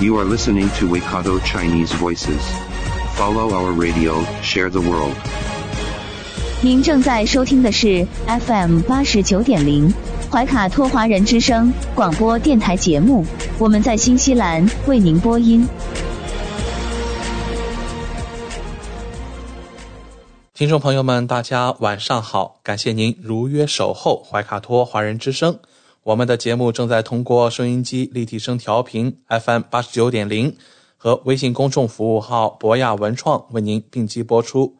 You are listening to Waikato Chinese Voices. Follow our radio, share the world. 您正在收听的是 FM 八十九点零怀卡托华人之声广播电台节目，我们在新西兰为您播音。听众朋友们，大家晚上好！感谢您如约守候怀卡托华人之声。我们的节目正在通过收音机立体声调频 FM 八十九点零和微信公众服务号博雅文创为您并机播出。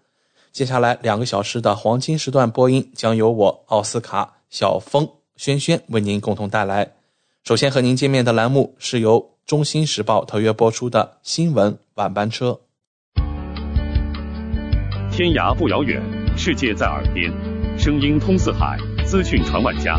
接下来两个小时的黄金时段播音将由我奥斯卡、小峰、轩轩为您共同带来。首先和您见面的栏目是由《中新时报》特约播出的新闻晚班车。天涯不遥远，世界在耳边，声音通四海，资讯传万家。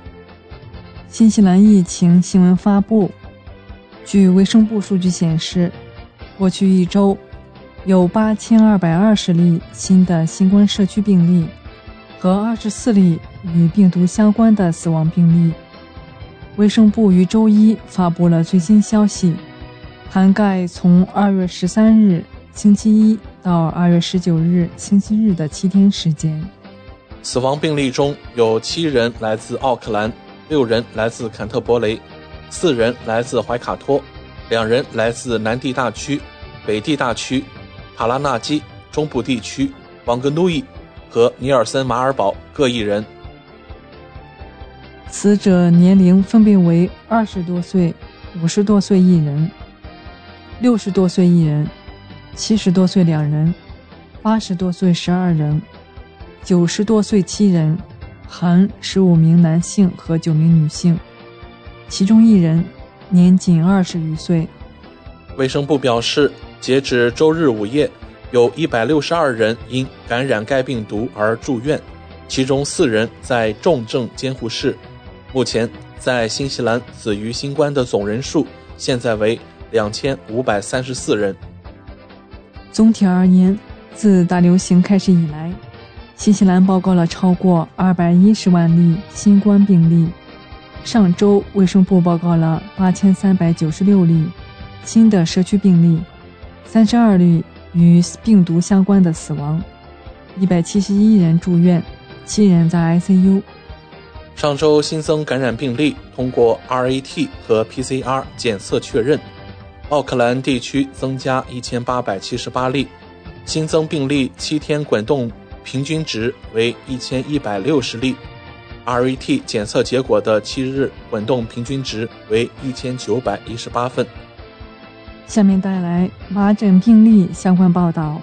新西兰疫情新闻发布。据卫生部数据显示，过去一周有八千二百二十例新的新冠社区病例和二十四例与病毒相关的死亡病例。卫生部于周一发布了最新消息，涵盖从二月十三日星期一到二月十九日星期日的七天时间。死亡病例中有七人来自奥克兰。六人来自坎特伯雷，四人来自怀卡托，两人来自南地大区、北地大区、塔拉纳基中部地区、王格努伊和尼尔森马尔堡各一人。死者年龄分别为二十多岁、五十多岁一人、六十多岁一人、七十多岁两人、八十多岁十二人、九十多岁七人。含十五名男性和九名女性，其中一人年仅二十余岁。卫生部表示，截止周日午夜，有一百六十二人因感染该病毒而住院，其中四人在重症监护室。目前，在新西兰死于新冠的总人数现在为两千五百三十四人。总体而言，自大流行开始以来，新西兰报告了超过二百一十万例新冠病例。上周，卫生部报告了八千三百九十六例新的社区病例，三十二例与病毒相关的死亡，一百七十一人住院，七人在 ICU。上周新增感染病例通过 RAT 和 PCR 检测确认，奥克兰地区增加一千八百七十八例，新增病例七天滚动。平均值为一千一百六十例，RAT 检测结果的七日滚动平均值为一千九百一十八份。下面带来麻疹病例相关报道。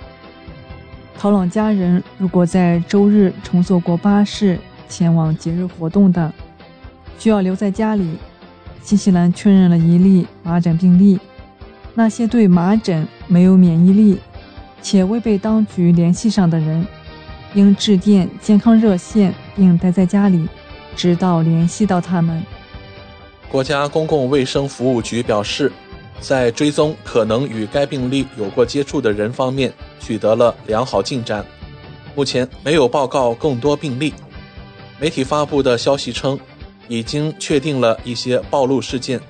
陶朗家人如果在周日乘坐过巴士前往节日活动的，需要留在家里。新西兰确认了一例麻疹病例，那些对麻疹没有免疫力且未被当局联系上的人。应致电健康热线，并待在家里，直到联系到他们。国家公共卫生服务局表示，在追踪可能与该病例有过接触的人方面取得了良好进展，目前没有报告更多病例。媒体发布的消息称，已经确定了一些暴露事件，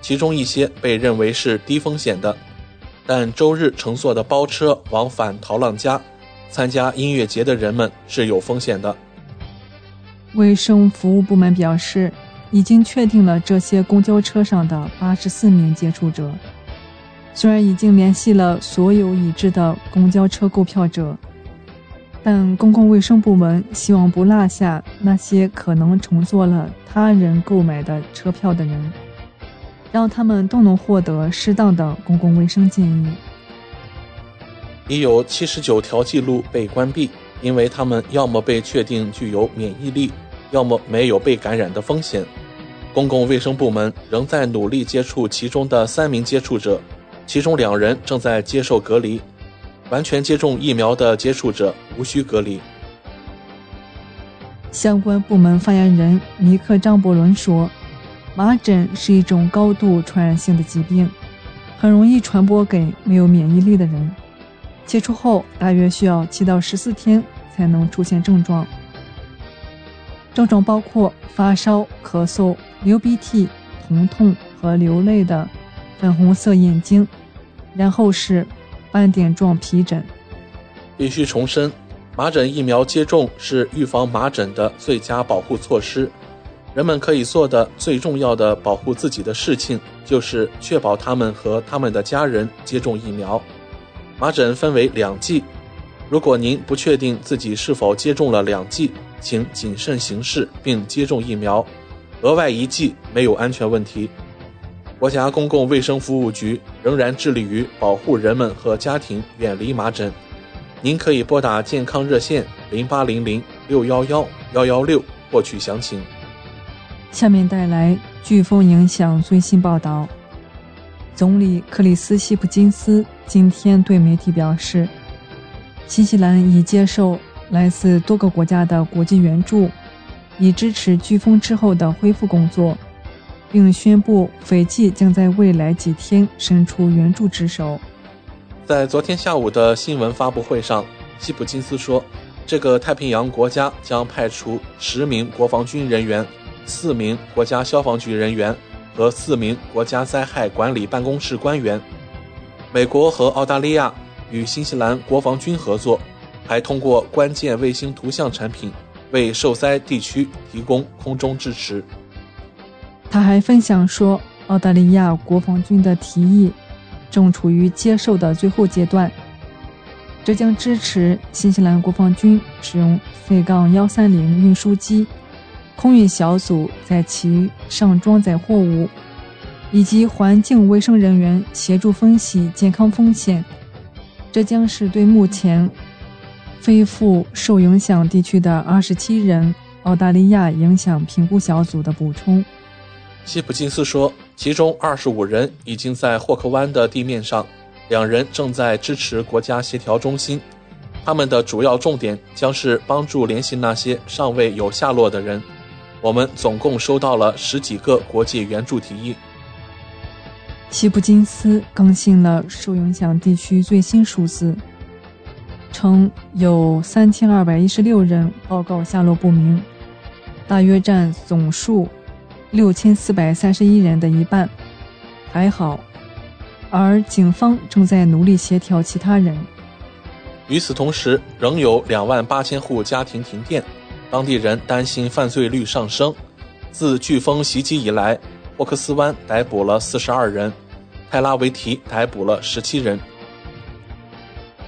其中一些被认为是低风险的，但周日乘坐的包车往返陶朗加。参加音乐节的人们是有风险的。卫生服务部门表示，已经确定了这些公交车上的八十四名接触者。虽然已经联系了所有已知的公交车购票者，但公共卫生部门希望不落下那些可能乘坐了他人购买的车票的人，让他们都能获得适当的公共卫生建议。已有七十九条记录被关闭，因为他们要么被确定具有免疫力，要么没有被感染的风险。公共卫生部门仍在努力接触其中的三名接触者，其中两人正在接受隔离。完全接种疫苗的接触者无需隔离。相关部门发言人尼克·张伯伦说：“麻疹是一种高度传染性的疾病，很容易传播给没有免疫力的人。接触后大约需要七到十四天才能出现症状，症状包括发烧、咳嗽。”流鼻涕、疼痛和流泪的粉红色眼睛，然后是斑点状皮疹。必须重申，麻疹疫苗接种是预防麻疹的最佳保护措施。人们可以做的最重要的保护自己的事情，就是确保他们和他们的家人接种疫苗。麻疹分为两剂，如果您不确定自己是否接种了两剂，请谨慎行事并接种疫苗。额外一剂没有安全问题。国家公共卫生服务局仍然致力于保护人们和家庭远离麻疹。您可以拨打健康热线零八零零六幺幺幺幺六获取详情。下面带来飓风影响最新报道。总理克里斯希普金斯今天对媒体表示，新西兰已接受来自多个国家的国际援助。以支持飓风之后的恢复工作，并宣布斐济将在未来几天伸出援助之手。在昨天下午的新闻发布会上，希普金斯说，这个太平洋国家将派出十名国防军人员、四名国家消防局人员和四名国家灾害管理办公室官员。美国和澳大利亚与新西兰国防军合作，还通过关键卫星图像产品。为受灾地区提供空中支持。他还分享说，澳大利亚国防军的提议正处于接受的最后阶段，这将支持新西兰国防军使用 C- 杠幺三零运输机、空运小组在其上装载货物，以及环境卫生人员协助分析健康风险。这将是对目前。恢复受影响地区的二十七人澳大利亚影响评估小组的补充，希普金斯说，其中二十五人已经在霍克湾的地面上，两人正在支持国家协调中心。他们的主要重点将是帮助联系那些尚未有下落的人。我们总共收到了十几个国际援助提议。希布金斯更新了受影响地区最新数字。称有三千二百一十六人报告下落不明，大约占总数六千四百三十一人的一半，还好。而警方正在努力协调其他人。与此同时，仍有两万八千户家庭停电，当地人担心犯罪率上升。自飓风袭击以来，霍克斯湾逮捕了四十二人，泰拉维提逮捕了十七人。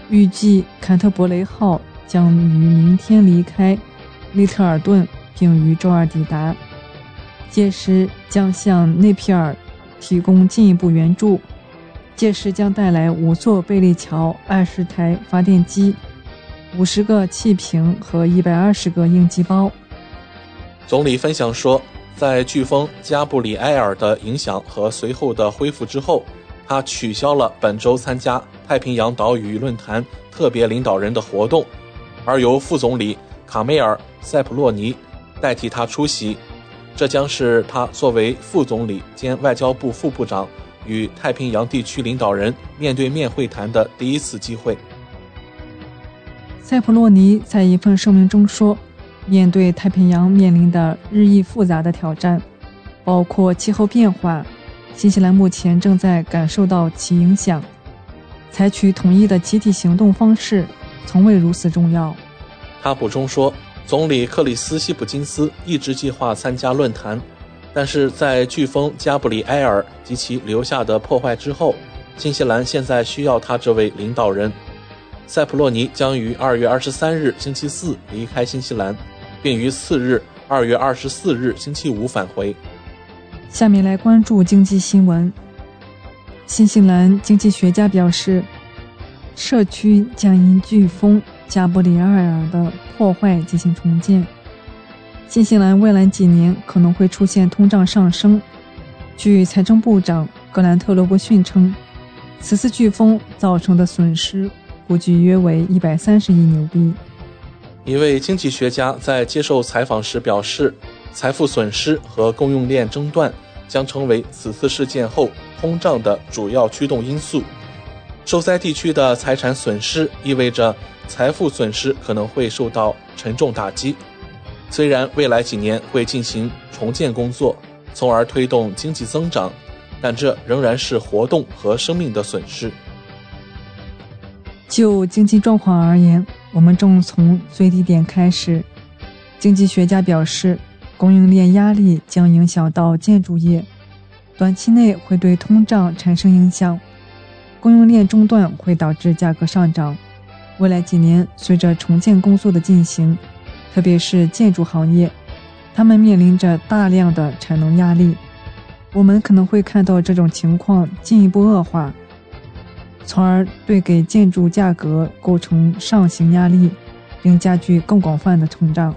预计坎特伯雷号将于明天离开利特尔顿，并于周二抵达。届时将向内皮尔提供进一步援助。届时将带来五座贝利桥、二十台发电机、五十个气瓶和一百二十个应急包。总理分享说，在飓风加布里埃尔的影响和随后的恢复之后，他取消了本周参加。太平洋岛屿论坛特别领导人的活动，而由副总理卡梅尔·塞普洛尼代替他出席。这将是他作为副总理兼外交部副部长与太平洋地区领导人面对面会谈的第一次机会。塞普洛尼在一份声明中说：“面对太平洋面临的日益复杂的挑战，包括气候变化，新西兰目前正在感受到其影响。”采取统一的集体行动方式，从未如此重要。他补充说，总理克里斯希普金斯一直计划参加论坛，但是在飓风加布里埃尔及其留下的破坏之后，新西兰现在需要他这位领导人。塞普洛尼将于二月二十三日星期四离开新西兰，并于次日二月二十四日星期五返回。下面来关注经济新闻。新西兰经济学家表示，社区将因飓风加布里埃尔的破坏进行重建。新西兰未来几年可能会出现通胀上升。据财政部长格兰特·罗伯逊称，此次飓风造成的损失。估计约为一百三十亿纽币。一位经济学家在接受采访时表示，财富损失和供应链中断将成为此次事件后通胀的主要驱动因素。受灾地区的财产损失意味着财富损失可能会受到沉重打击。虽然未来几年会进行重建工作，从而推动经济增长，但这仍然是活动和生命的损失。就经济状况而言，我们正从最低点开始。经济学家表示，供应链压力将影响到建筑业，短期内会对通胀产生影响。供应链中断会导致价格上涨。未来几年，随着重建工作的进行，特别是建筑行业，他们面临着大量的产能压力。我们可能会看到这种情况进一步恶化。从而对给建筑价格构成上行压力，并加剧更广泛的通胀。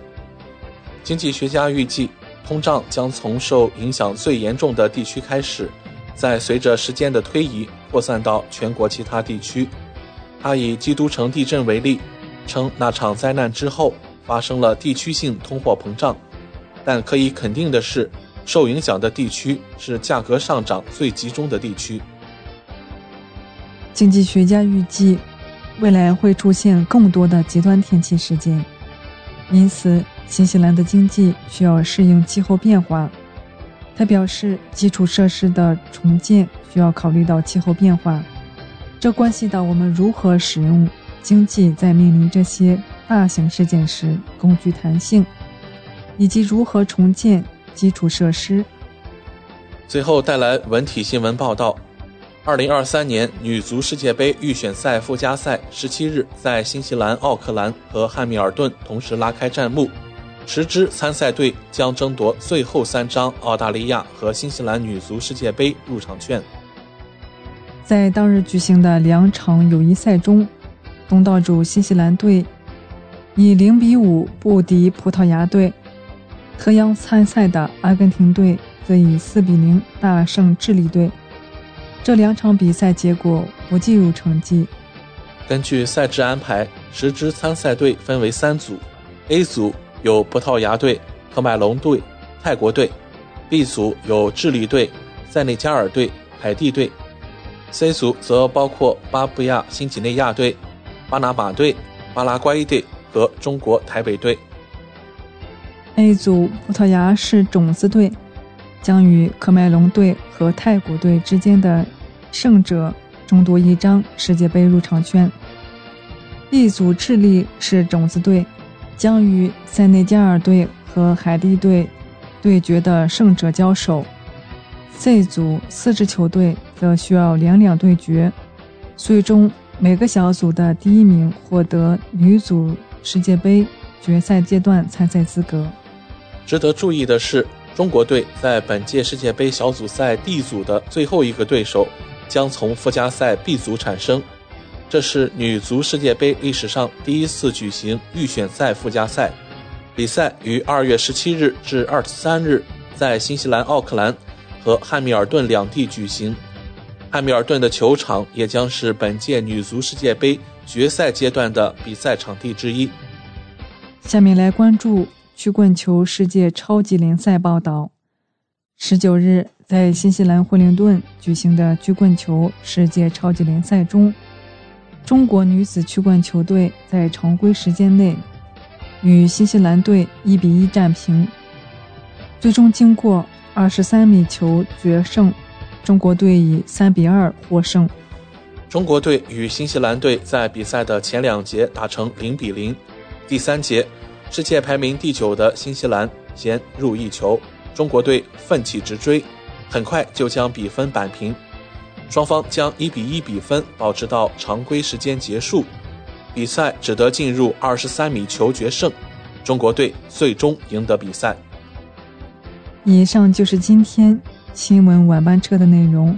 经济学家预计，通胀将从受影响最严重的地区开始，在随着时间的推移扩散到全国其他地区。他以基督城地震为例，称那场灾难之后发生了地区性通货膨胀，但可以肯定的是，受影响的地区是价格上涨最集中的地区。经济学家预计，未来会出现更多的极端天气事件，因此新西兰的经济需要适应气候变化。他表示，基础设施的重建需要考虑到气候变化，这关系到我们如何使用经济在面临这些大型事件时更具弹性，以及如何重建基础设施。最后带来文体新闻报道。二零二三年女足世界杯预选赛附加赛十七日在新西兰奥克兰和汉密尔顿同时拉开战幕，十支参赛队将争夺最后三张澳大利亚和新西兰女足世界杯入场券。在当日举行的两场友谊赛中，东道主新西兰队以零比五不敌葡萄牙队，特邀参赛的阿根廷队则以四比零大胜智利队。这两场比赛结果不计入成绩。根据赛制安排，十支参赛队分为三组：A 组有葡萄牙队、科麦隆队、泰国队；B 组有智利队、塞内加尔队、海地队；C 组则包括巴布亚新几内亚队、巴拿马队、巴拉圭队和中国台北队。A 组葡萄牙是种子队。将与科麦隆队和泰国队之间的胜者争夺一张世界杯入场券。B 组智利是种子队，将与塞内加尔队和海地队对决的胜者交手。C 组四支球队则需要两两对决，最终每个小组的第一名获得女组世界杯决赛阶段参赛资格。值得注意的是。中国队在本届世界杯小组赛 D 组的最后一个对手将从附加赛 B 组产生，这是女足世界杯历史上第一次举行预选赛附加赛。比赛于二月十七日至二十三日在新西兰奥克兰和汉密尔顿两地举行，汉密尔顿的球场也将是本届女足世界杯决赛阶段的比赛场地之一。下面来关注。曲棍球世界超级联赛报道：十九日，在新西兰惠灵顿举行的曲棍球世界超级联赛中，中国女子曲棍球队在常规时间内与新西兰队一比一战平，最终经过二十三米球决胜，中国队以三比二获胜。中国队与新西兰队在比赛的前两节打成零比零，第三节。世界排名第九的新西兰先入一球，中国队奋起直追，很快就将比分扳平。双方将一比一比分保持到常规时间结束，比赛只得进入二十三米球决胜，中国队最终赢得比赛。以上就是今天新闻晚班车的内容，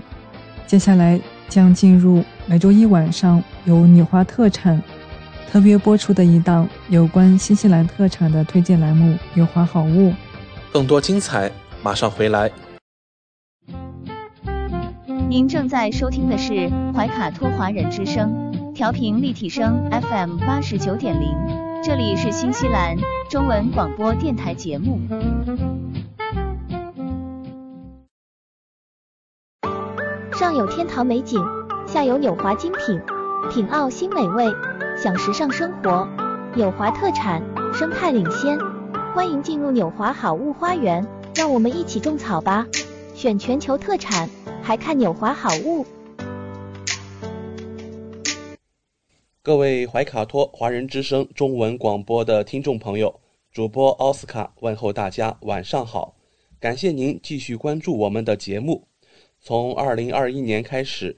接下来将进入每周一晚上由纽华特产特别播出的一档有关新西兰特产的推荐栏目《纽华好物》，更多精彩马上回来。您正在收听的是怀卡托华人之声，调频立体声 FM 八十九点零，这里是新西兰中文广播电台节目。上有天堂美景，下有纽华精品，品澳新美味，享时尚生活。纽华特产，生态领先，欢迎进入纽华好物花园，让我们一起种草吧！选全球特产，还看纽华好物。各位怀卡托华人之声中文广播的听众朋友，主播奥斯卡问候大家晚上好，感谢您继续关注我们的节目。从二零二一年开始，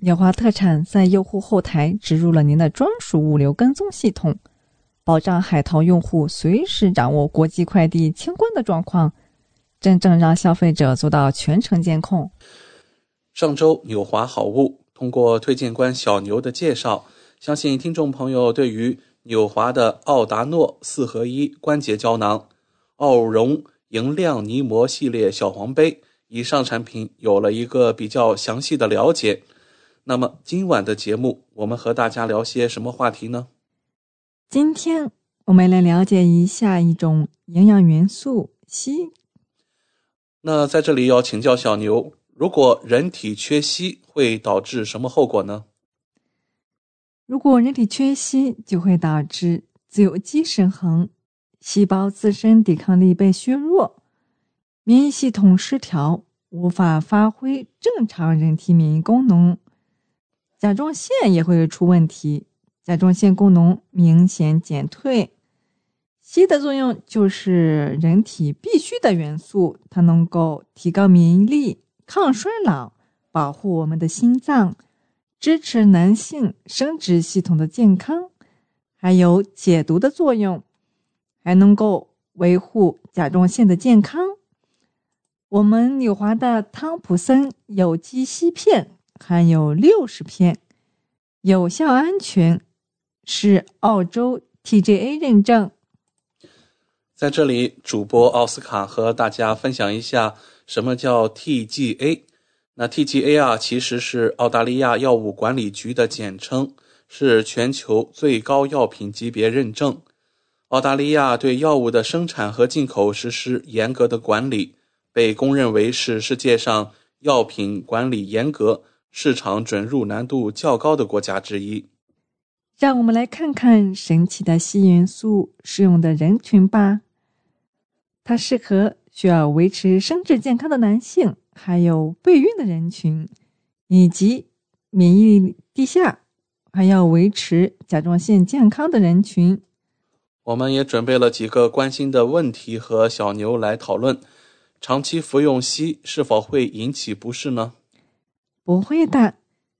纽华特产在用户后台植入了您的专属物流跟踪系统，保障海淘用户随时掌握国际快递清关的状况，真正让消费者做到全程监控。上周纽华好物通过推荐官小牛的介绍，相信听众朋友对于纽华的奥达诺四合一关节胶囊、奥绒莹亮泥膜系列小黄杯以上产品有了一个比较详细的了解。那么今晚的节目，我们和大家聊些什么话题呢？今天我们来了解一下一种营养元素硒。那在这里要请教小牛，如果人体缺硒，会导致什么后果呢？如果人体缺硒，就会导致自由基失衡，细胞自身抵抗力被削弱，免疫系统失调，无法发挥正常人体免疫功能，甲状腺也会出问题，甲状腺功能明显减退。硒的作用就是人体必需的元素，它能够提高免疫力、抗衰老、保护我们的心脏、支持男性生殖系统的健康，还有解毒的作用，还能够维护甲状腺的健康。我们纽华的汤普森有机硒片含有六十片，有效安全，是澳洲 TGA 认证。在这里，主播奥斯卡和大家分享一下什么叫 TGA。那 TGA 啊，其实是澳大利亚药物管理局的简称，是全球最高药品级别认证。澳大利亚对药物的生产和进口实施严格的管理。被公认为是世界上药品管理严格、市场准入难度较高的国家之一。让我们来看看神奇的硒元素适用的人群吧。它适合需要维持生殖健康的男性，还有备孕的人群，以及免疫力低下还要维持甲状腺健康的人群。我们也准备了几个关心的问题和小牛来讨论。长期服用硒是否会引起不适呢？不会的，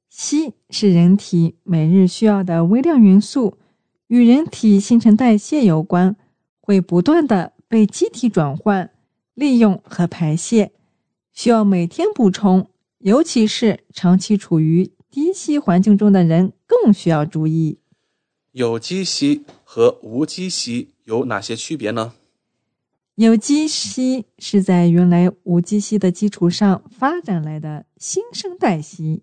硒是人体每日需要的微量元素，与人体新陈代谢有关，会不断的被机体转换、利用和排泄，需要每天补充。尤其是长期处于低硒环境中的人，更需要注意。有机硒和无机硒有哪些区别呢？有机硒是在原来无机硒的基础上发展来的新生代硒。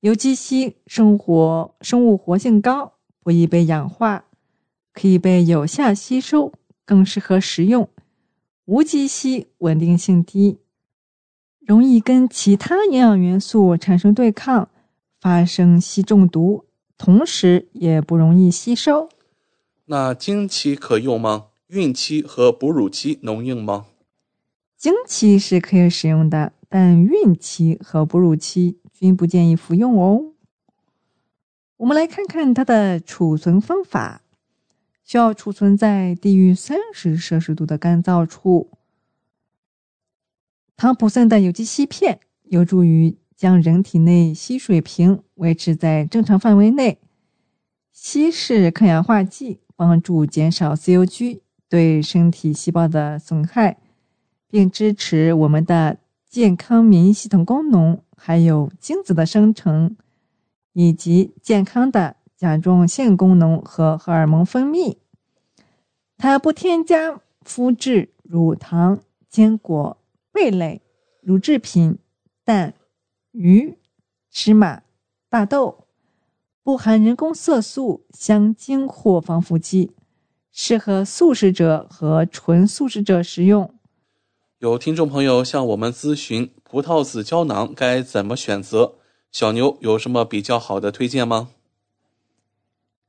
有机硒生活生物活性高，不易被氧化，可以被有效吸收，更适合食用。无机硒稳定性低，容易跟其他营养元素产生对抗，发生硒中毒，同时也不容易吸收。那经期可用吗？孕期和哺乳期能用吗？经期是可以使用的，但孕期和哺乳期均不建议服用哦。我们来看看它的储存方法，需要储存在低于三十摄氏度的干燥处。汤普森的有机硒片有助于将人体内硒水平维持在正常范围内。硒是抗氧化剂，帮助减少自由基。对身体细胞的损害，并支持我们的健康免疫系统功能，还有精子的生成，以及健康的甲状腺功能和荷尔蒙分泌。它不添加麸质、乳糖、坚果、贝类、乳制品、蛋、鱼、芝麻、大豆，不含人工色素、香精或防腐剂。适合素食者和纯素食者食用。有听众朋友向我们咨询葡萄籽胶囊该怎么选择，小牛有什么比较好的推荐吗？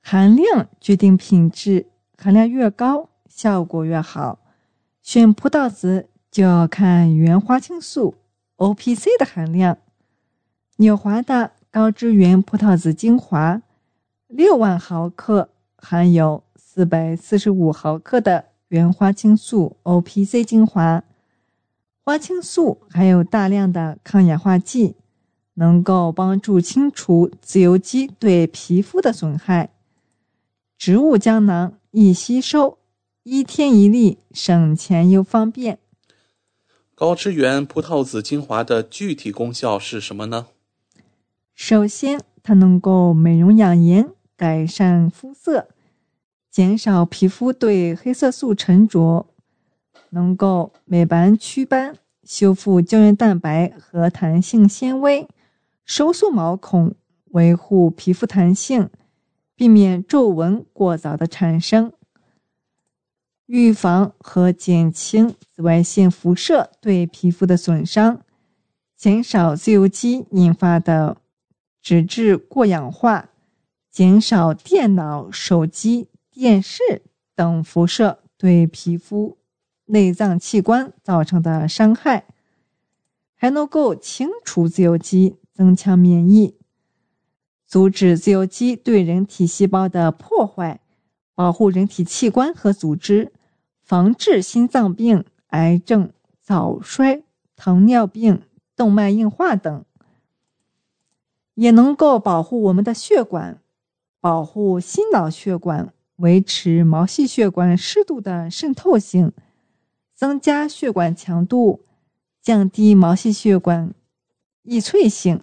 含量决定品质，含量越高效果越好。选葡萄籽就要看原花青素 （OPC） 的含量。纽华的高支原葡萄籽精华，六万毫克含有。四百四十五毫克的原花青素 （OPC） 精华，花青素含有大量的抗氧化剂，能够帮助清除自由基对皮肤的损害。植物胶囊易吸收，一天一粒，省钱又方便。高支原葡萄籽精华的具体功效是什么呢？首先，它能够美容养颜，改善肤色。减少皮肤对黑色素沉着，能够美白祛斑、修复胶原蛋白和弹性纤维，收缩毛孔，维护皮肤弹性，避免皱纹过早的产生，预防和减轻紫外线辐射对皮肤的损伤，减少自由基引发的脂质过氧化，减少电脑、手机。电视等辐射对皮肤内脏器官造成的伤害，还能够清除自由基，增强免疫，阻止自由基对人体细胞的破坏，保护人体器官和组织，防治心脏病、癌症、早衰、糖尿病、动脉硬化等，也能够保护我们的血管，保护心脑血管。维持毛细血管适度的渗透性，增加血管强度，降低毛细血管易脆性，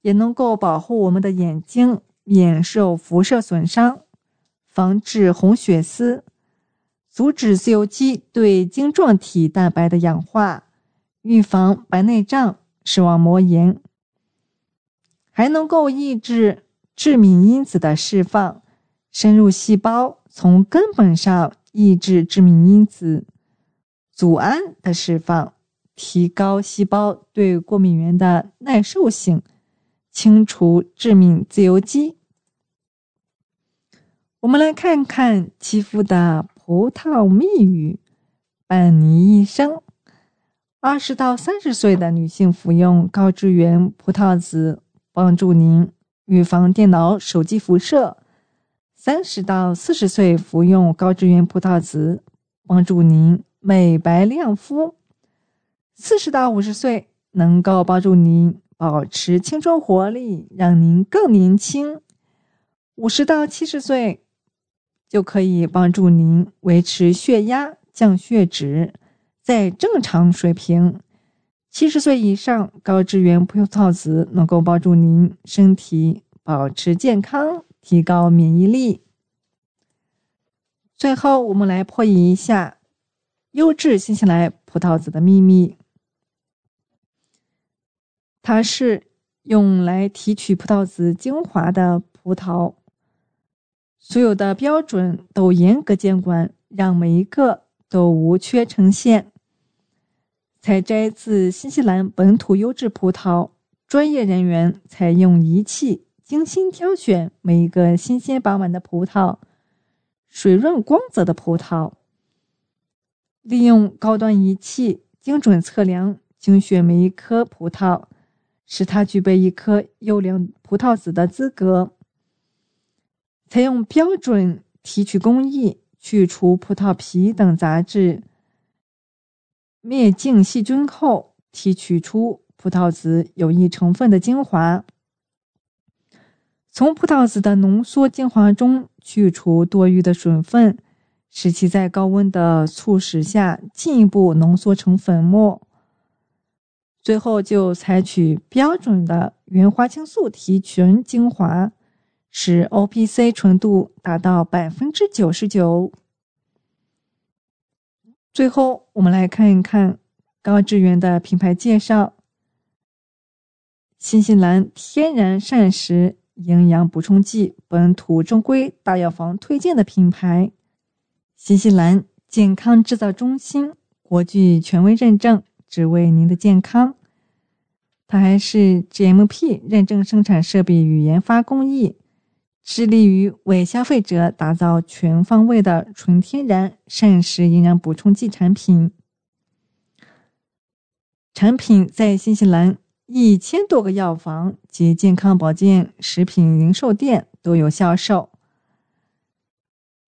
也能够保护我们的眼睛免受辐射损伤，防治红血丝，阻止自由基对晶状体蛋白的氧化，预防白内障、视网膜炎，还能够抑制致敏因子的释放。深入细胞，从根本上抑制致敏因子组胺的释放，提高细胞对过敏原的耐受性，清除致敏自由基。我们来看看肌肤的葡萄蜜语，伴你一生。二十到三十岁的女性服用高支原葡萄籽，帮助您预防电脑、手机辐射。三十到四十岁服用高支原葡萄籽，帮助您美白亮肤；四十到五十岁能够帮助您保持青春活力，让您更年轻；五十到七十岁就可以帮助您维持血压、降血脂在正常水平；七十岁以上高支原葡萄籽能够帮助您身体保持健康。提高免疫力。最后，我们来破译一下优质新西兰葡萄籽的秘密。它是用来提取葡萄籽精华的葡萄，所有的标准都严格监管，让每一个都无缺呈现。采摘自新西兰本土优质葡萄，专业人员采用仪器。精心挑选每一个新鲜饱满的葡萄，水润光泽的葡萄。利用高端仪器精准测量、精选每一颗葡萄，使它具备一颗优良葡萄籽的资格。采用标准提取工艺，去除葡萄皮等杂质，灭净细菌后，提取出葡萄籽有益成分的精华。从葡萄籽的浓缩精华中去除多余的水分，使其在高温的促使下进一步浓缩成粉末。最后就采取标准的原花青素提纯精华，使 O P C 纯度达到百分之九十九。最后，我们来看一看高智源的品牌介绍：新西兰天然膳食。营养补充剂，本土正规大药房推荐的品牌，新西兰健康制造中心国际权威认证，只为您的健康。它还是 GMP 认证生产设备与研发工艺，致力于为消费者打造全方位的纯天然膳食营养补充剂产品。产品在新西兰。一千多个药房及健康保健食品零售店都有销售。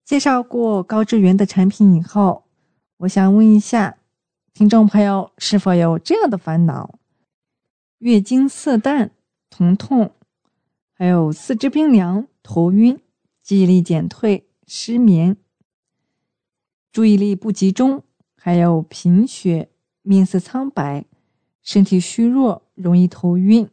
介绍过高志源的产品以后，我想问一下听众朋友，是否有这样的烦恼：月经色淡、疼痛，还有四肢冰凉、头晕、记忆力减退、失眠、注意力不集中，还有贫血、面色苍白、身体虚弱？容易头晕。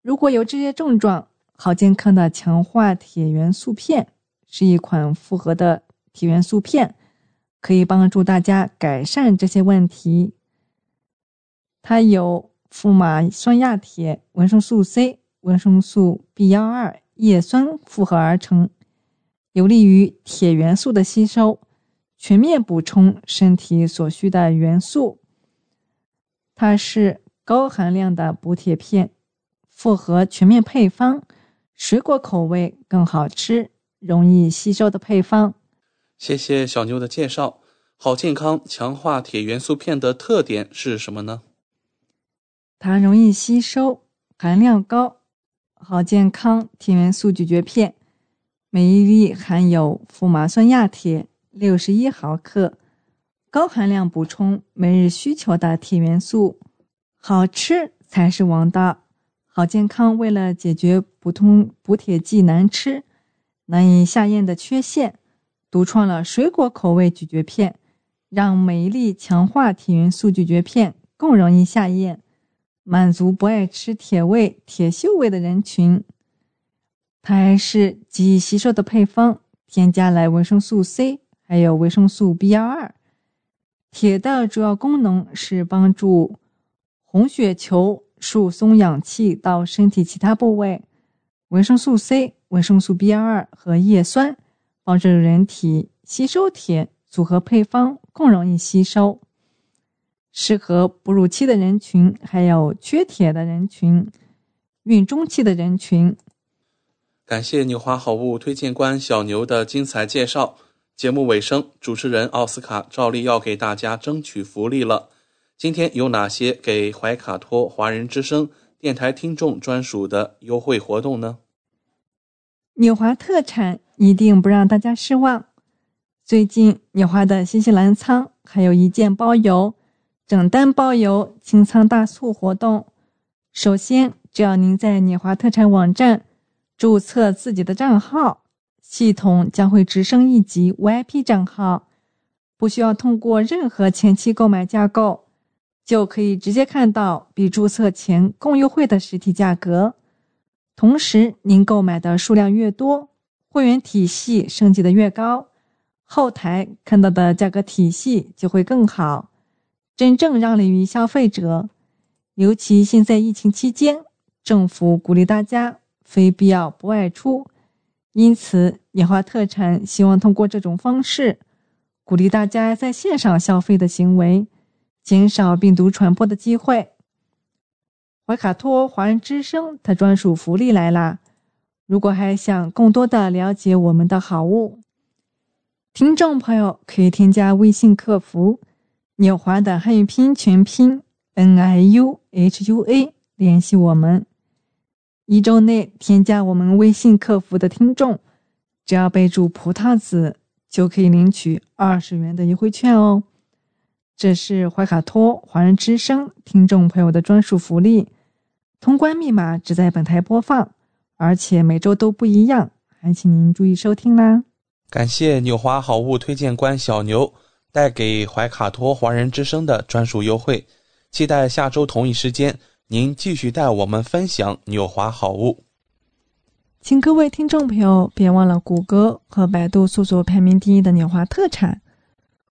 如果有这些症状，好健康的强化铁元素片是一款复合的铁元素片，可以帮助大家改善这些问题。它由富马酸亚铁、维生素 C、维生素 B 幺二、叶酸复合而成，有利于铁元素的吸收，全面补充身体所需的元素。它是高含量的补铁片，复合全面配方，水果口味更好吃，容易吸收的配方。谢谢小妞的介绍。好健康强化铁元素片的特点是什么呢？它容易吸收，含量高。好健康铁元素咀嚼片，每一粒含有富马酸亚铁六十一毫克，高含量补充每日需求的铁元素。好吃才是王道。好健康为了解决补通补铁剂难吃、难以下咽的缺陷，独创了水果口味咀嚼片。让每一粒强化铁元素咀嚼片更容易下咽，满足不爱吃铁味、铁锈味的人群。它还是极易吸收的配方，添加了维生素 C，还有维生素 B 幺二。铁的主要功能是帮助红血球输送氧气到身体其他部位，维生素 C、维生素 B 二和叶酸帮助人体吸收铁。组合配方更容易吸收，适合哺乳期的人群，还有缺铁的人群、孕中期的人群。感谢纽华好物推荐官小牛的精彩介绍。节目尾声，主持人奥斯卡照例要给大家争取福利了。今天有哪些给怀卡托华人之声电台听众专属的优惠活动呢？纽华特产一定不让大家失望。最近纽华的新西兰仓还有一件包邮、整单包邮清仓大促活动。首先，只要您在纽华特产网站注册自己的账号，系统将会直升一级 VIP 账号，不需要通过任何前期购买架构，就可以直接看到比注册前更优惠的实体价格。同时，您购买的数量越多，会员体系升级的越高。后台看到的价格体系就会更好，真正让利于消费者。尤其现在疫情期间，政府鼓励大家非必要不外出，因此年华特产希望通过这种方式，鼓励大家在线上消费的行为，减少病毒传播的机会。怀卡托华人之声它专属福利来啦！如果还想更多的了解我们的好物。听众朋友可以添加微信客服“纽华”的汉语拼音全拼 “n i u h u a” 联系我们。一周内添加我们微信客服的听众，只要备注“葡萄籽”，就可以领取二十元的优惠券哦。这是怀卡托华人之声听众朋友的专属福利，通关密码只在本台播放，而且每周都不一样，还请您注意收听啦。感谢纽华好物推荐官小牛带给怀卡托华人之声的专属优惠，期待下周同一时间您继续带我们分享纽华好物。请各位听众朋友别忘了谷歌和百度搜索排名第一的纽华特产，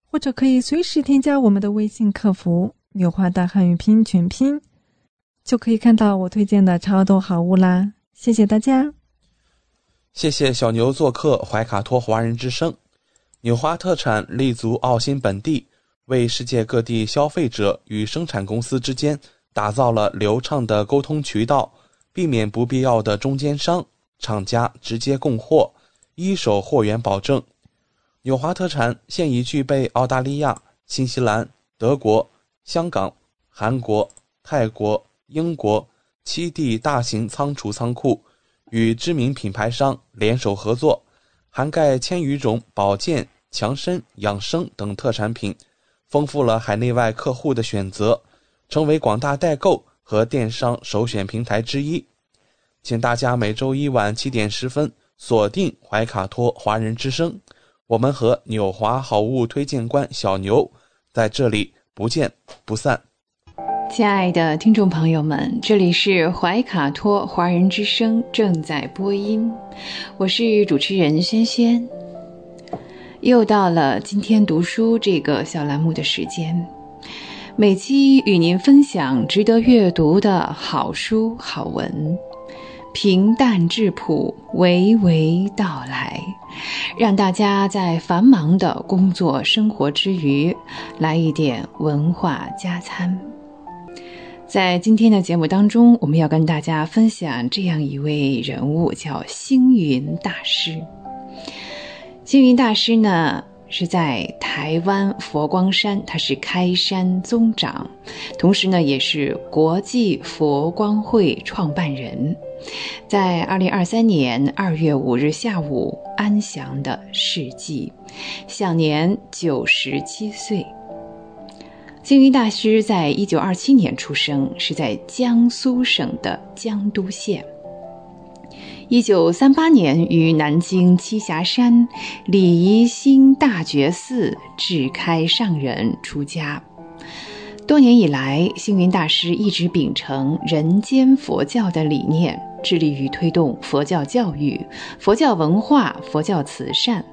或者可以随时添加我们的微信客服“纽华大汉语拼音全拼”，就可以看到我推荐的超多好物啦！谢谢大家。谢谢小牛做客怀卡托华人之声。纽华特产立足澳新本地，为世界各地消费者与生产公司之间打造了流畅的沟通渠道，避免不必要的中间商，厂家直接供货，一手货源保证。纽华特产现已具备澳大利亚、新西兰、德国、香港、韩国、泰国、英国七地大型仓储仓库。与知名品牌商联手合作，涵盖千余种保健、强身、养生等特产品，丰富了海内外客户的选择，成为广大代购和电商首选平台之一。请大家每周一晚七点十分锁定怀卡托华人之声，我们和纽华好物推荐官小牛在这里不见不散。亲爱的听众朋友们，这里是怀卡托华人之声正在播音，我是主持人轩轩。又到了今天读书这个小栏目的时间，每期与您分享值得阅读的好书好文，平淡质朴，娓娓道来，让大家在繁忙的工作生活之余，来一点文化加餐。在今天的节目当中，我们要跟大家分享这样一位人物，叫星云大师。星云大师呢，是在台湾佛光山，他是开山宗长，同时呢也是国际佛光会创办人，在二零二三年二月五日下午安详的逝迹，享年九十七岁。星云大师在一九二七年出生，是在江苏省的江都县。一九三八年于南京栖霞山礼仪兴大觉寺智开上人出家。多年以来，星云大师一直秉承人间佛教的理念，致力于推动佛教教育、佛教文化、佛教慈善、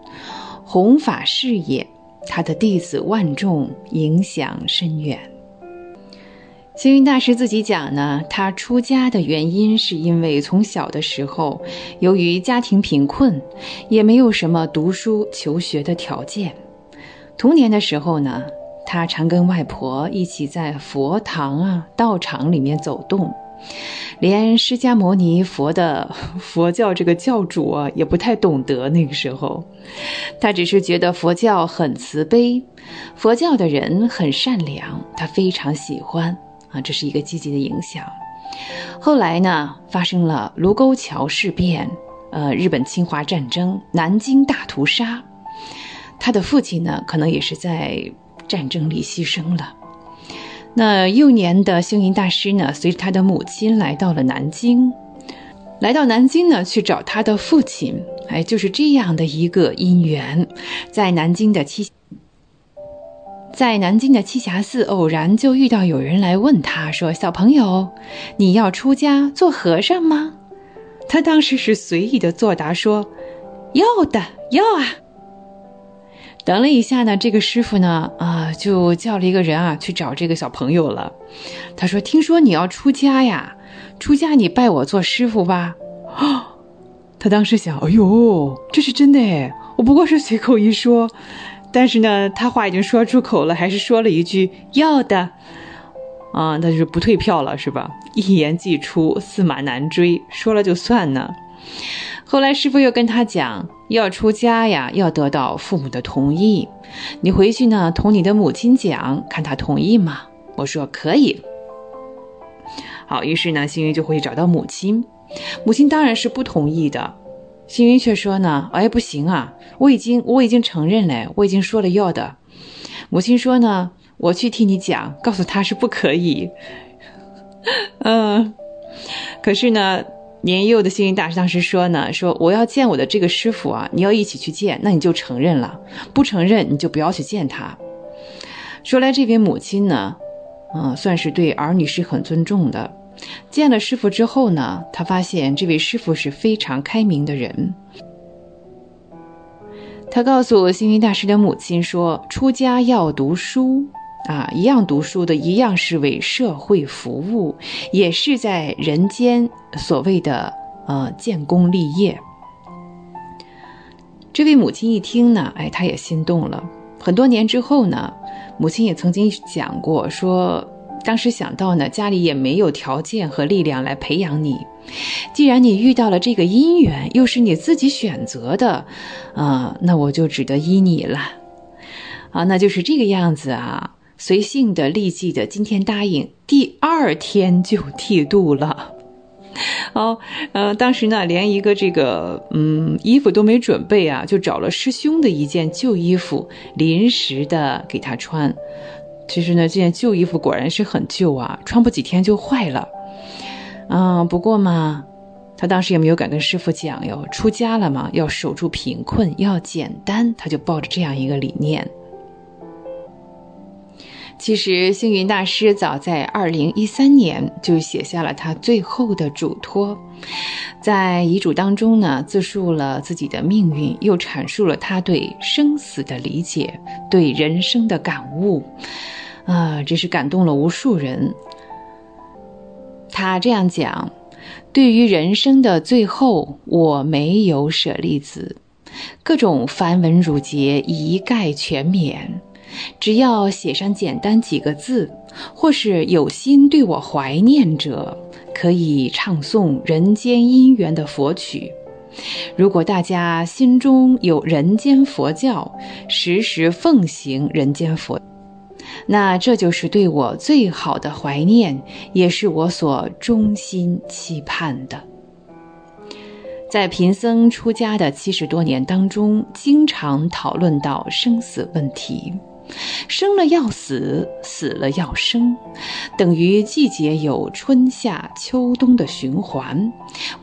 弘法事业。他的弟子万众，影响深远。星云大师自己讲呢，他出家的原因是因为从小的时候，由于家庭贫困，也没有什么读书求学的条件。童年的时候呢，他常跟外婆一起在佛堂啊、道场里面走动，连释迦牟尼佛的佛教这个教主啊，也不太懂得。那个时候，他只是觉得佛教很慈悲，佛教的人很善良，他非常喜欢。啊，这是一个积极的影响。后来呢，发生了卢沟桥事变，呃，日本侵华战争，南京大屠杀。他的父亲呢，可能也是在战争里牺牲了。那幼年的星云大师呢，随着他的母亲来到了南京，来到南京呢，去找他的父亲。哎，就是这样的一个因缘，在南京的七。在南京的栖霞寺，偶然就遇到有人来问他说：“小朋友，你要出家做和尚吗？”他当时是随意的作答说：“要的，要啊。”等了一下呢，这个师傅呢，啊，就叫了一个人啊去找这个小朋友了。他说：“听说你要出家呀？出家你拜我做师傅吧。”啊，他当时想：“哎呦，这是真的哎，我不过是随口一说。”但是呢，他话已经说出口了，还是说了一句要的，啊，那就是不退票了，是吧？一言既出，驷马难追，说了就算呢。后来师傅又跟他讲，要出家呀，要得到父母的同意。你回去呢，同你的母亲讲，看他同意吗？我说可以。好，于是呢，星云就回去找到母亲，母亲当然是不同意的。星云却说呢，哎，不行啊，我已经我已经承认了，我已经说了要的。母亲说呢，我去替你讲，告诉他是不可以。嗯，可是呢，年幼的星云大师当时说呢，说我要见我的这个师傅啊，你要一起去见，那你就承认了，不承认你就不要去见他。说来这位母亲呢，嗯，算是对儿女是很尊重的。见了师傅之后呢，他发现这位师傅是非常开明的人。他告诉星云大师的母亲说：“出家要读书啊，一样读书的，一样是为社会服务，也是在人间所谓的呃建功立业。”这位母亲一听呢，哎，她也心动了。很多年之后呢，母亲也曾经讲过说。当时想到呢，家里也没有条件和力量来培养你。既然你遇到了这个姻缘，又是你自己选择的，啊，那我就只得依你了。啊，那就是这个样子啊，随性的、立即的，今天答应，第二天就剃度了。哦，呃，当时呢，连一个这个嗯衣服都没准备啊，就找了师兄的一件旧衣服，临时的给他穿。其实呢，这件旧衣服果然是很旧啊，穿不几天就坏了。嗯，不过嘛，他当时也没有敢跟师傅讲哟，出家了嘛，要守住贫困，要简单，他就抱着这样一个理念。其实星云大师早在二零一三年就写下了他最后的嘱托。在遗嘱当中呢，自述了自己的命运，又阐述了他对生死的理解，对人生的感悟，啊，真是感动了无数人。他这样讲：，对于人生的最后，我没有舍利子，各种繁文缛节一概全免，只要写上简单几个字，或是有心对我怀念者。可以唱诵人间姻缘的佛曲，如果大家心中有人间佛教，时时奉行人间佛，那这就是对我最好的怀念，也是我所衷心期盼的。在贫僧出家的七十多年当中，经常讨论到生死问题。生了要死，死了要生，等于季节有春夏秋冬的循环，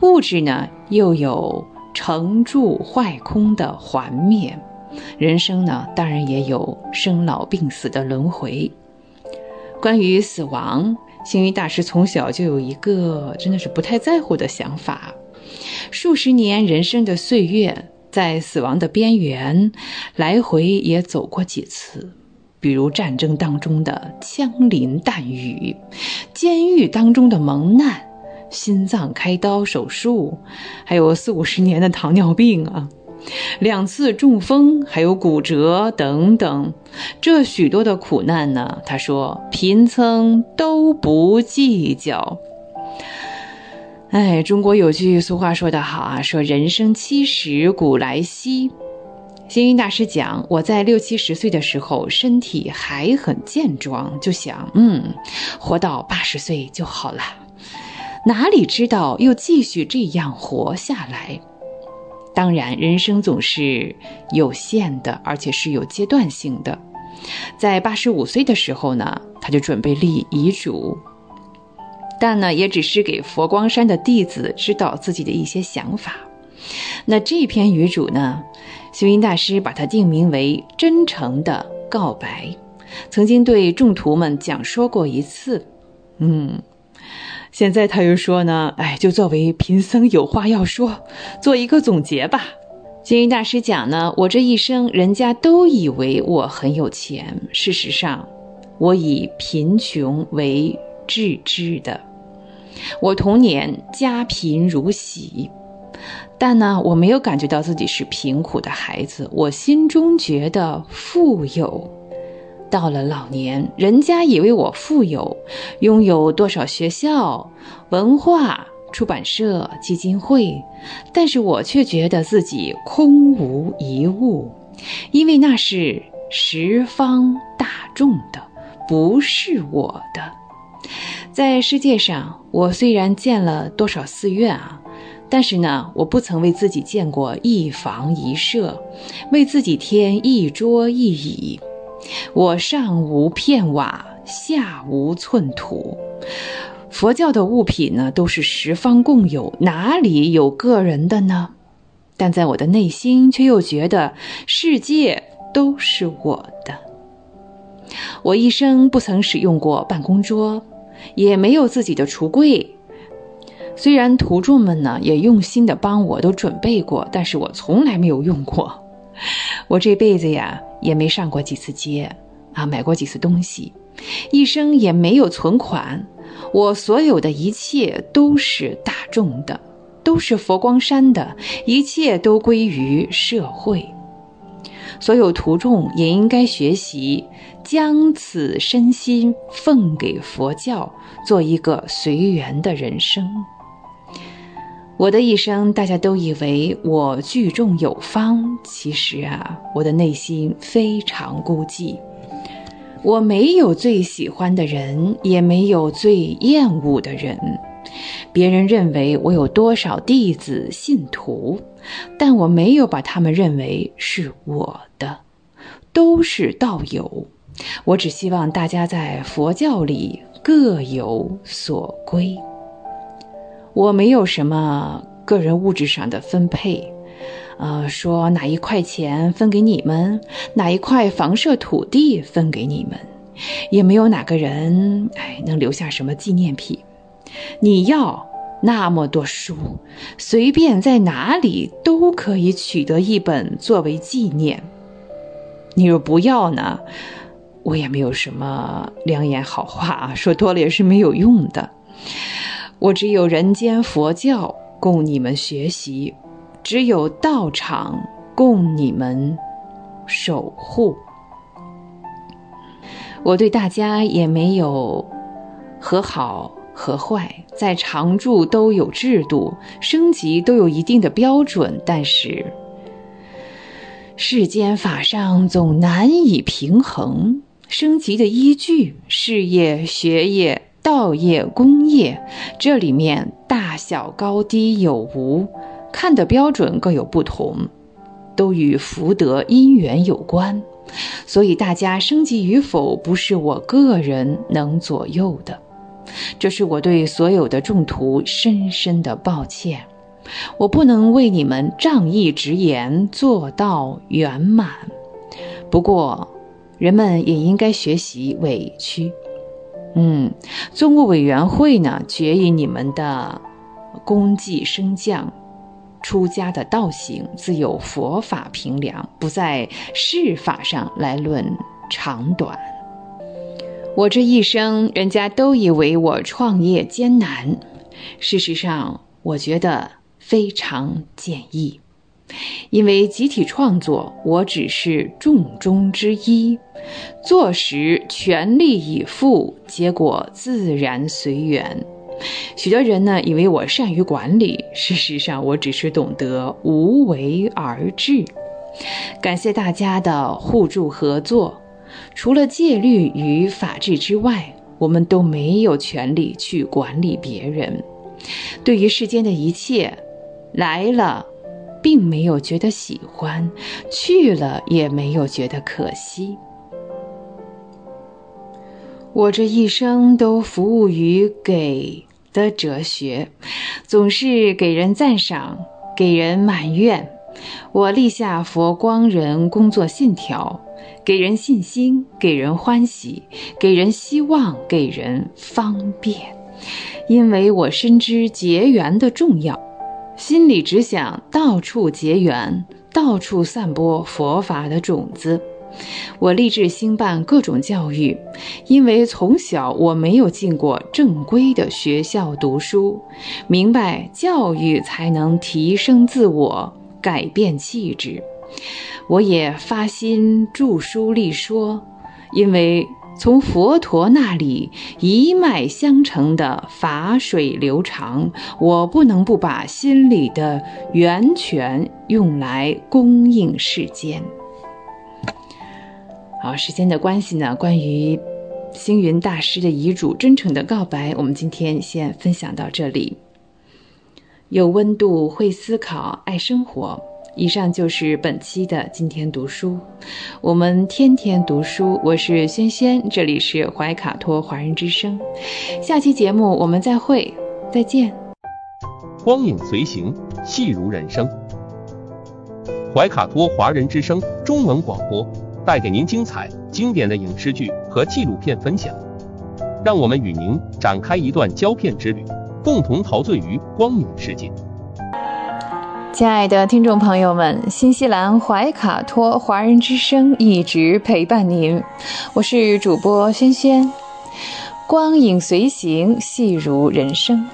物质呢又有成住坏空的环灭，人生呢当然也有生老病死的轮回。关于死亡，星云大师从小就有一个真的是不太在乎的想法。数十年人生的岁月，在死亡的边缘来回也走过几次，比如战争当中的枪林弹雨，监狱当中的蒙难，心脏开刀手术，还有四五十年的糖尿病啊，两次中风，还有骨折等等，这许多的苦难呢，他说贫僧都不计较。哎，中国有句俗话说得好啊，说人生七十古来稀。星云大师讲，我在六七十岁的时候，身体还很健壮，就想，嗯，活到八十岁就好了。哪里知道又继续这样活下来？当然，人生总是有限的，而且是有阶段性的。在八十五岁的时候呢，他就准备立遗嘱。但呢，也只是给佛光山的弟子知道自己的一些想法。那这篇遗嘱呢，修云大师把它定名为“真诚的告白”，曾经对众徒们讲说过一次。嗯，现在他又说呢，哎，就作为贫僧有话要说，做一个总结吧。金云大师讲呢，我这一生，人家都以为我很有钱，事实上，我以贫穷为致知的。我童年家贫如洗，但呢，我没有感觉到自己是贫苦的孩子，我心中觉得富有。到了老年，人家以为我富有，拥有多少学校、文化、出版社、基金会，但是我却觉得自己空无一物，因为那是十方大众的，不是我的。在世界上，我虽然建了多少寺院啊，但是呢，我不曾为自己建过一房一舍，为自己添一桌一椅。我上无片瓦，下无寸土。佛教的物品呢，都是十方共有，哪里有个人的呢？但在我的内心，却又觉得世界都是我的。我一生不曾使用过办公桌。也没有自己的橱柜，虽然徒众们呢也用心的帮我都准备过，但是我从来没有用过。我这辈子呀也没上过几次街，啊买过几次东西，一生也没有存款。我所有的一切都是大众的，都是佛光山的，一切都归于社会。所有徒众也应该学习。将此身心奉给佛教，做一个随缘的人生。我的一生，大家都以为我聚众有方，其实啊，我的内心非常孤寂。我没有最喜欢的人，也没有最厌恶的人。别人认为我有多少弟子信徒，但我没有把他们认为是我的，都是道友。我只希望大家在佛教里各有所归。我没有什么个人物质上的分配，呃，说哪一块钱分给你们，哪一块房舍土地分给你们，也没有哪个人哎能留下什么纪念品。你要那么多书，随便在哪里都可以取得一本作为纪念。你若不要呢？我也没有什么良言好话啊，说多了也是没有用的。我只有人间佛教供你们学习，只有道场供你们守护。我对大家也没有和好、和坏，在常住都有制度，升级都有一定的标准，但是世间法上总难以平衡。升级的依据，事业、学业、道业、功业，这里面大小高低有无，看的标准各有不同，都与福德因缘有关。所以，大家升级与否，不是我个人能左右的。这是我对所有的众徒深深的抱歉，我不能为你们仗义直言，做到圆满。不过，人们也应该学习委屈。嗯，宗务委员会呢，决议你们的功绩升降。出家的道行自有佛法评量，不在事法上来论长短。我这一生，人家都以为我创业艰难，事实上，我觉得非常简易。因为集体创作，我只是众中之一，做时全力以赴，结果自然随缘。许多人呢以为我善于管理，事实上我只是懂得无为而治。感谢大家的互助合作。除了戒律与法治之外，我们都没有权利去管理别人。对于世间的一切，来了，并没有觉得喜欢；去了，也没有觉得可惜。我这一生都服务于给。的哲学，总是给人赞赏，给人埋怨。我立下佛光人工作信条：给人信心，给人欢喜，给人希望，给人方便。因为我深知结缘的重要，心里只想到处结缘，到处散播佛法的种子。我立志兴办各种教育，因为从小我没有进过正规的学校读书，明白教育才能提升自我、改变气质。我也发心著书立说，因为从佛陀那里一脉相承的法水流长，我不能不把心里的源泉用来供应世间。好，时间的关系呢，关于星云大师的遗嘱真诚的告白，我们今天先分享到这里。有温度，会思考，爱生活。以上就是本期的今天读书，我们天天读书。我是轩轩，这里是怀卡托华人之声。下期节目我们再会，再见。光影随行，戏如人生。怀卡托华人之声中文广播。带给您精彩经典的影视剧和纪录片分享，让我们与您展开一段胶片之旅，共同陶醉于光影世界。亲爱的听众朋友们，新西兰怀卡托华人之声一直陪伴您，我是主播轩轩。光影随行，戏如人生。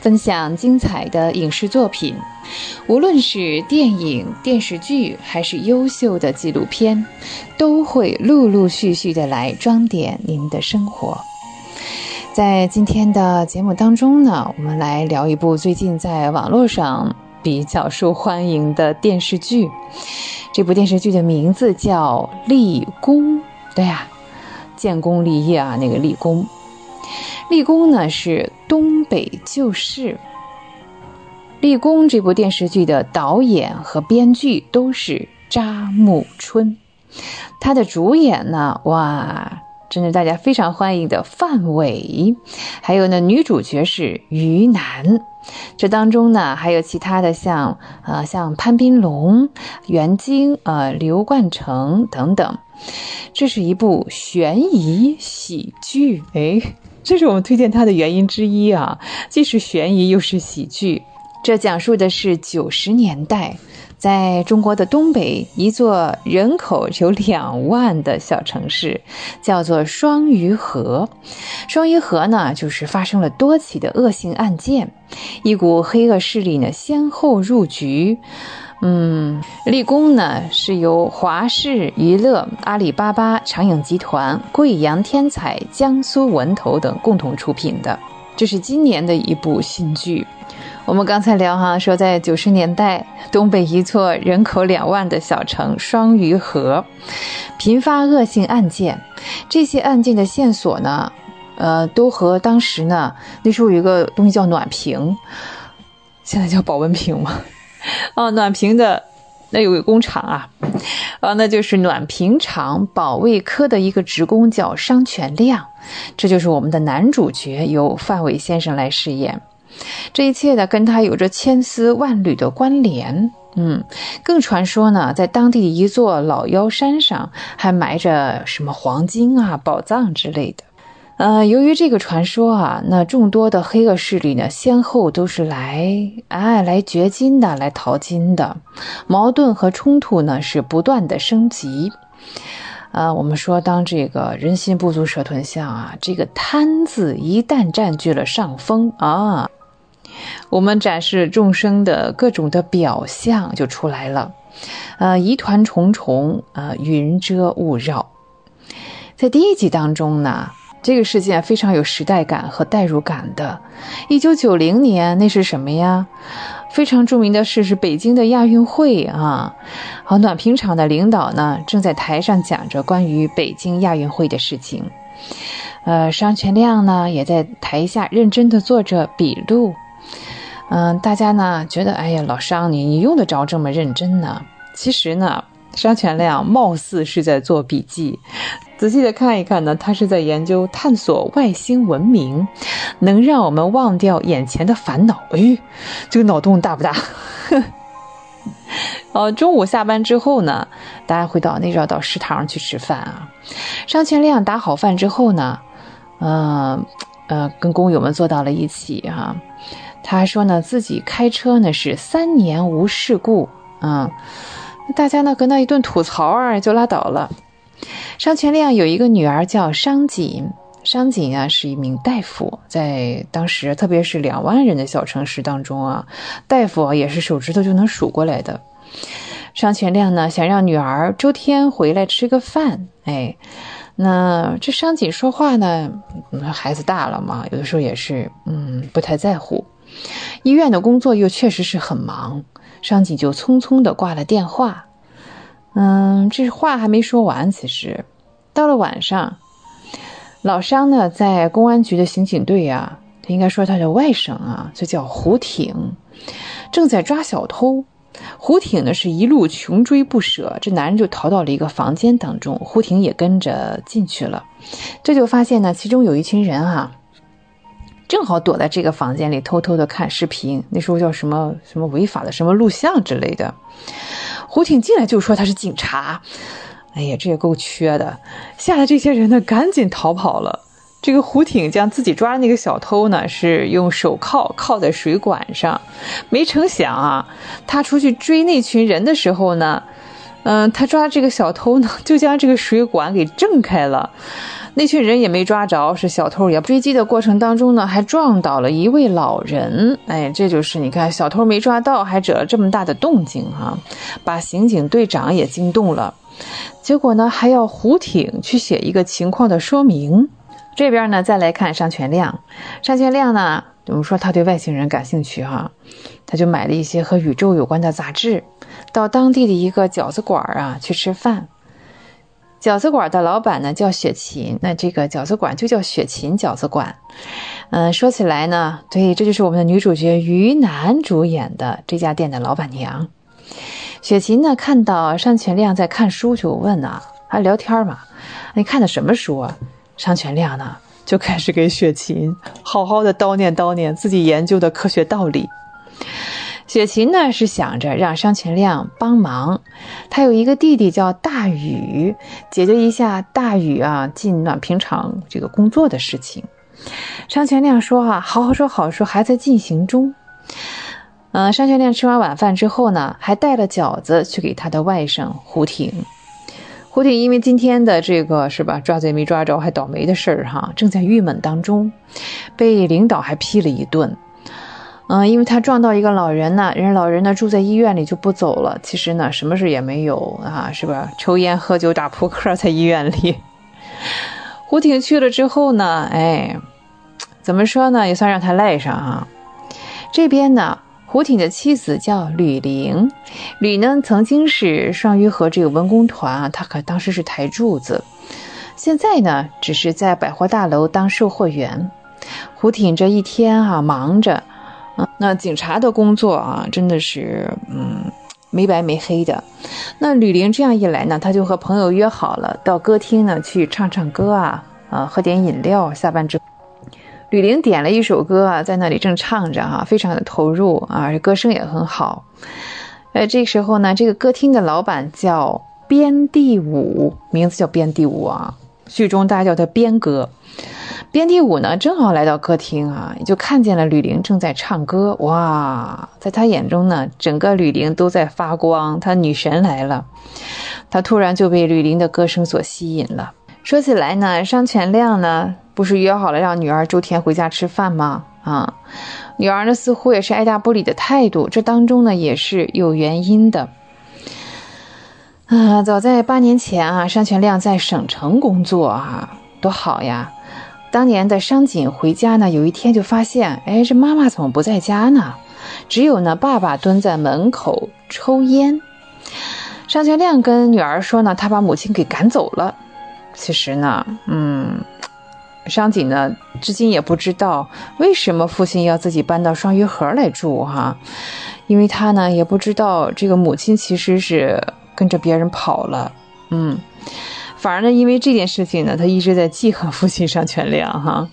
分享精彩的影视作品，无论是电影、电视剧，还是优秀的纪录片，都会陆陆续续的来装点您的生活。在今天的节目当中呢，我们来聊一部最近在网络上比较受欢迎的电视剧。这部电视剧的名字叫《立功》，对呀，建功立业啊，那个立功。立功呢是东北旧事。立功这部电视剧的导演和编剧都是扎木春，他的主演呢，哇，真是大家非常欢迎的范伟，还有呢女主角是于南，这当中呢还有其他的像呃像潘斌龙、袁晶、呃刘冠成等等，这是一部悬疑喜剧，哎。这是我们推荐它的原因之一啊，既是悬疑又是喜剧。这讲述的是九十年代，在中国的东北一座人口有两万的小城市，叫做双鱼河。双鱼河呢，就是发生了多起的恶性案件，一股黑恶势力呢先后入局。嗯，立功呢是由华视娱乐、阿里巴巴、长影集团、贵阳天彩、江苏文投等共同出品的。这是今年的一部新剧。我们刚才聊哈，说在九十年代，东北一座人口两万的小城双鱼河，频发恶性案件。这些案件的线索呢，呃，都和当时呢，那时候有一个东西叫暖瓶，现在叫保温瓶嘛，啊，暖瓶的那有个工厂啊，啊，那就是暖瓶厂保卫科的一个职工叫商全亮，这就是我们的男主角，由范伟先生来饰演。这一切呢，跟他有着千丝万缕的关联。嗯，更传说呢，在当地一座老妖山上，还埋着什么黄金啊、宝藏之类的。呃，由于这个传说啊，那众多的黑恶势力呢，先后都是来哎来掘金的，来淘金的，矛盾和冲突呢是不断的升级。啊，我们说，当这个人心不足蛇吞象啊，这个贪字一旦占据了上风啊。我们展示众生的各种的表象就出来了，呃，疑团重重，呃，云遮雾绕。在第一集当中呢，这个事件非常有时代感和代入感的。一九九零年，那是什么呀？非常著名的事是北京的亚运会啊。好，暖瓶厂的领导呢，正在台上讲着关于北京亚运会的事情。呃，商全亮呢，也在台下认真的做着笔录。嗯，大家呢觉得，哎呀，老商你你用得着这么认真呢？其实呢，商全亮貌似是在做笔记。仔细的看一看呢，他是在研究探索外星文明，能让我们忘掉眼前的烦恼。哎，这个脑洞大不大？哦，中午下班之后呢，大家会到那要到食堂去吃饭啊。商全亮打好饭之后呢，嗯呃，跟工友们坐到了一起哈。他说呢，自己开车呢是三年无事故，嗯，大家呢跟他一顿吐槽啊，就拉倒了。商全亮有一个女儿叫商锦，商锦啊是一名大夫，在当时特别是两万人的小城市当中啊，大夫也是手指头就能数过来的。商全亮呢想让女儿周天回来吃个饭，哎，那这商锦说话呢，孩子大了嘛，有的时候也是嗯不太在乎。医院的工作又确实是很忙，商锦就匆匆的挂了电话。嗯，这话还没说完，其实到了晚上，老商呢在公安局的刑警队啊，他应该说他的外甥啊，就叫胡挺，正在抓小偷。胡挺呢是一路穷追不舍，这男人就逃到了一个房间当中，胡挺也跟着进去了。这就发现呢，其中有一群人啊。正好躲在这个房间里偷偷的看视频，那时候叫什么什么违法的什么录像之类的。胡挺进来就说他是警察，哎呀，这也够缺的，吓得这些人呢赶紧逃跑了。这个胡挺将自己抓的那个小偷呢是用手铐铐在水管上，没成想啊，他出去追那群人的时候呢，嗯，他抓这个小偷呢就将这个水管给挣开了。那群人也没抓着，是小偷也追击的过程当中呢，还撞倒了一位老人。哎，这就是你看，小偷没抓到，还惹了这么大的动静哈，把刑警队长也惊动了。结果呢，还要胡挺去写一个情况的说明。这边呢，再来看商全亮。商全亮呢，我们说他对外星人感兴趣哈，他就买了一些和宇宙有关的杂志，到当地的一个饺子馆啊去吃饭。饺子馆的老板呢叫雪琴，那这个饺子馆就叫雪琴饺子馆。嗯，说起来呢，对，这就是我们的女主角于楠主演的这家店的老板娘。雪琴呢看到商全亮在看书，就问啊，还聊天嘛？你看的什么书啊？商全亮呢就开始给雪琴好好的叨念叨念自己研究的科学道理。雪琴呢是想着让商全亮帮忙，他有一个弟弟叫大宇，解决一下大宇啊进暖瓶厂这个工作的事情。商全亮说：“啊，好好说好说，还在进行中。”嗯，商全亮吃完晚饭之后呢，还带了饺子去给他的外甥胡挺。胡挺因为今天的这个是吧抓贼没抓着，还倒霉的事儿哈，正在郁闷当中，被领导还批了一顿。嗯，因为他撞到一个老人呢，人老人呢住在医院里就不走了。其实呢，什么事也没有啊，是吧？抽烟喝酒打扑克在医院里。胡挺去了之后呢，哎，怎么说呢，也算让他赖上啊。这边呢，胡挺的妻子叫吕玲，吕呢曾经是双鱼河这个文工团啊，他可当时是台柱子，现在呢只是在百货大楼当售货员。胡挺这一天啊忙着，嗯，那警察的工作啊真的是嗯没白没黑的。那吕玲这样一来呢，他就和朋友约好了到歌厅呢去唱唱歌啊，啊喝点饮料。下班之后。吕玲点了一首歌啊，在那里正唱着哈，非常的投入啊，歌声也很好。呃，这时候呢，这个歌厅的老板叫边地武，名字叫边地武啊，剧中大家叫他边哥。边地武呢，正好来到歌厅啊，就看见了吕玲正在唱歌。哇，在他眼中呢，整个吕玲都在发光，他女神来了。他突然就被吕玲的歌声所吸引了。说起来呢，商全亮呢。不是约好了让女儿周天回家吃饭吗？啊，女儿呢似乎也是爱答不理的态度，这当中呢也是有原因的。啊，早在八年前啊，商全亮在省城工作啊，多好呀！当年的商锦回家呢，有一天就发现，哎，这妈妈怎么不在家呢？只有呢爸爸蹲在门口抽烟。商全亮跟女儿说呢，他把母亲给赶走了。其实呢，嗯。商锦呢，至今也不知道为什么父亲要自己搬到双鱼河来住哈，因为他呢也不知道这个母亲其实是跟着别人跑了，嗯，反而呢因为这件事情呢，他一直在记恨父亲商全亮哈。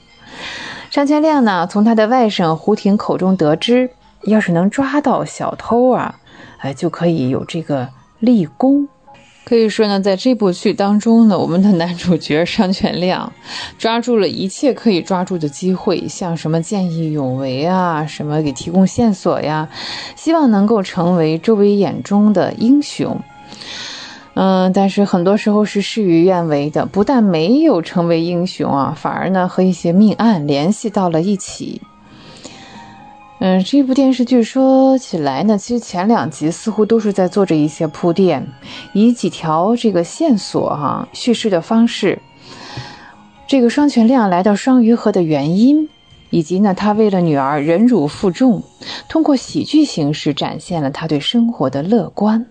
商全亮呢从他的外甥胡婷口中得知，要是能抓到小偷啊，哎就可以有这个立功。可以说呢，在这部剧当中呢，我们的男主角商全亮抓住了一切可以抓住的机会，像什么见义勇为啊，什么给提供线索呀，希望能够成为周围眼中的英雄。嗯，但是很多时候是事与愿违的，不但没有成为英雄啊，反而呢和一些命案联系到了一起。嗯，这部电视剧说起来呢，其实前两集似乎都是在做着一些铺垫，以几条这个线索哈叙事的方式，这个双全亮来到双鱼河的原因，以及呢他为了女儿忍辱负重，通过喜剧形式展现了他对生活的乐观，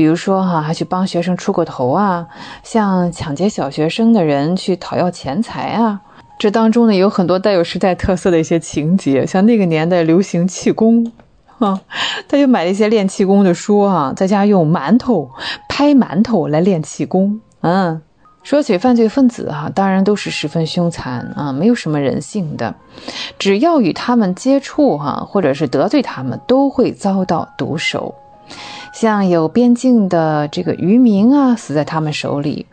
比如说哈还去帮学生出过头啊，向抢劫小学生的人去讨要钱财啊。这当中呢，有很多带有时代特色的一些情节，像那个年代流行气功，啊，他就买了一些练气功的书啊，在家用馒头拍馒头来练气功。嗯，说起犯罪分子哈，当然都是十分凶残啊，没有什么人性的，只要与他们接触哈，或者是得罪他们，都会遭到毒手。像有边境的这个渔民啊，死在他们手里；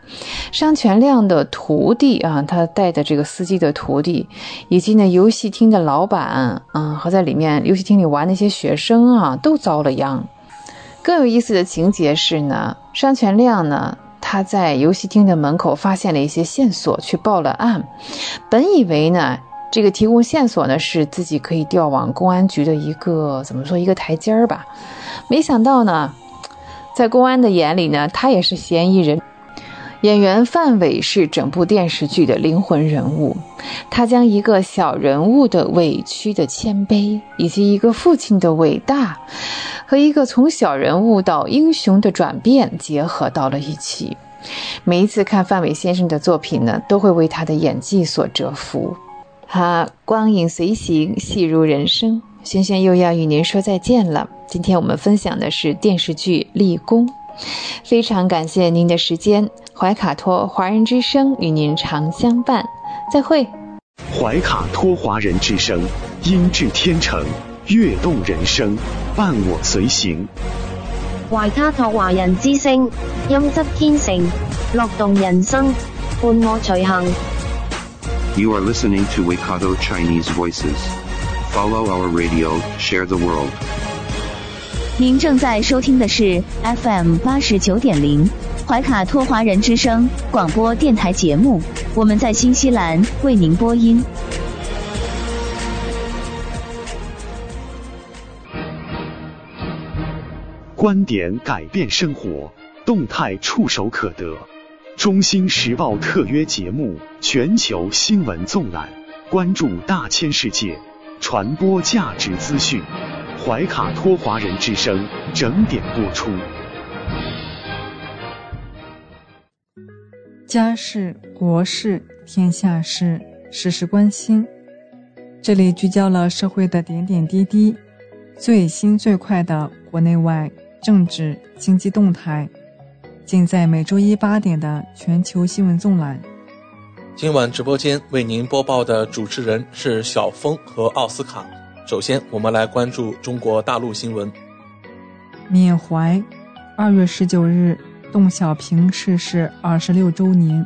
商全亮的徒弟啊，他带的这个司机的徒弟，以及呢游戏厅的老板啊，和在里面游戏厅里玩那些学生啊，都遭了殃。更有意思的情节是呢，商全亮呢，他在游戏厅的门口发现了一些线索，去报了案。本以为呢，这个提供线索呢，是自己可以调往公安局的一个怎么说一个台阶儿吧。没想到呢，在公安的眼里呢，他也是嫌疑人。演员范伟是整部电视剧的灵魂人物，他将一个小人物的委屈的谦卑，以及一个父亲的伟大，和一个从小人物到英雄的转变结合到了一起。每一次看范伟先生的作品呢，都会为他的演技所折服。哈，光影随行，戏如人生。轩轩又要与您说再见了。今天我们分享的是电视剧《立功》，非常感谢您的时间。怀卡托华人之声与您常相伴，再会。怀卡托华人之声，音质天成，悦动人生，伴我随行。怀卡托华人之声，音质天成，乐动人生，伴我随行。You are listening to Waikato Chinese Voices. Follow our radio, share the world. 您正在收听的是 FM 八十九点零怀卡托华人之声广播电台节目，我们在新西兰为您播音。观点改变生活，动态触手可得。中新时报特约节目《全球新闻纵览》。关注大千世界，传播价值资讯。怀卡托华人之声整点播出。家事、国事、天下事，事事关心。这里聚焦了社会的点点滴滴，最新最快的国内外政治经济动态，尽在每周一八点的全球新闻纵览。今晚直播间为您播报的主持人是小峰和奥斯卡。首先，我们来关注中国大陆新闻。缅怀二月十九日。邓小平逝世二十六周年，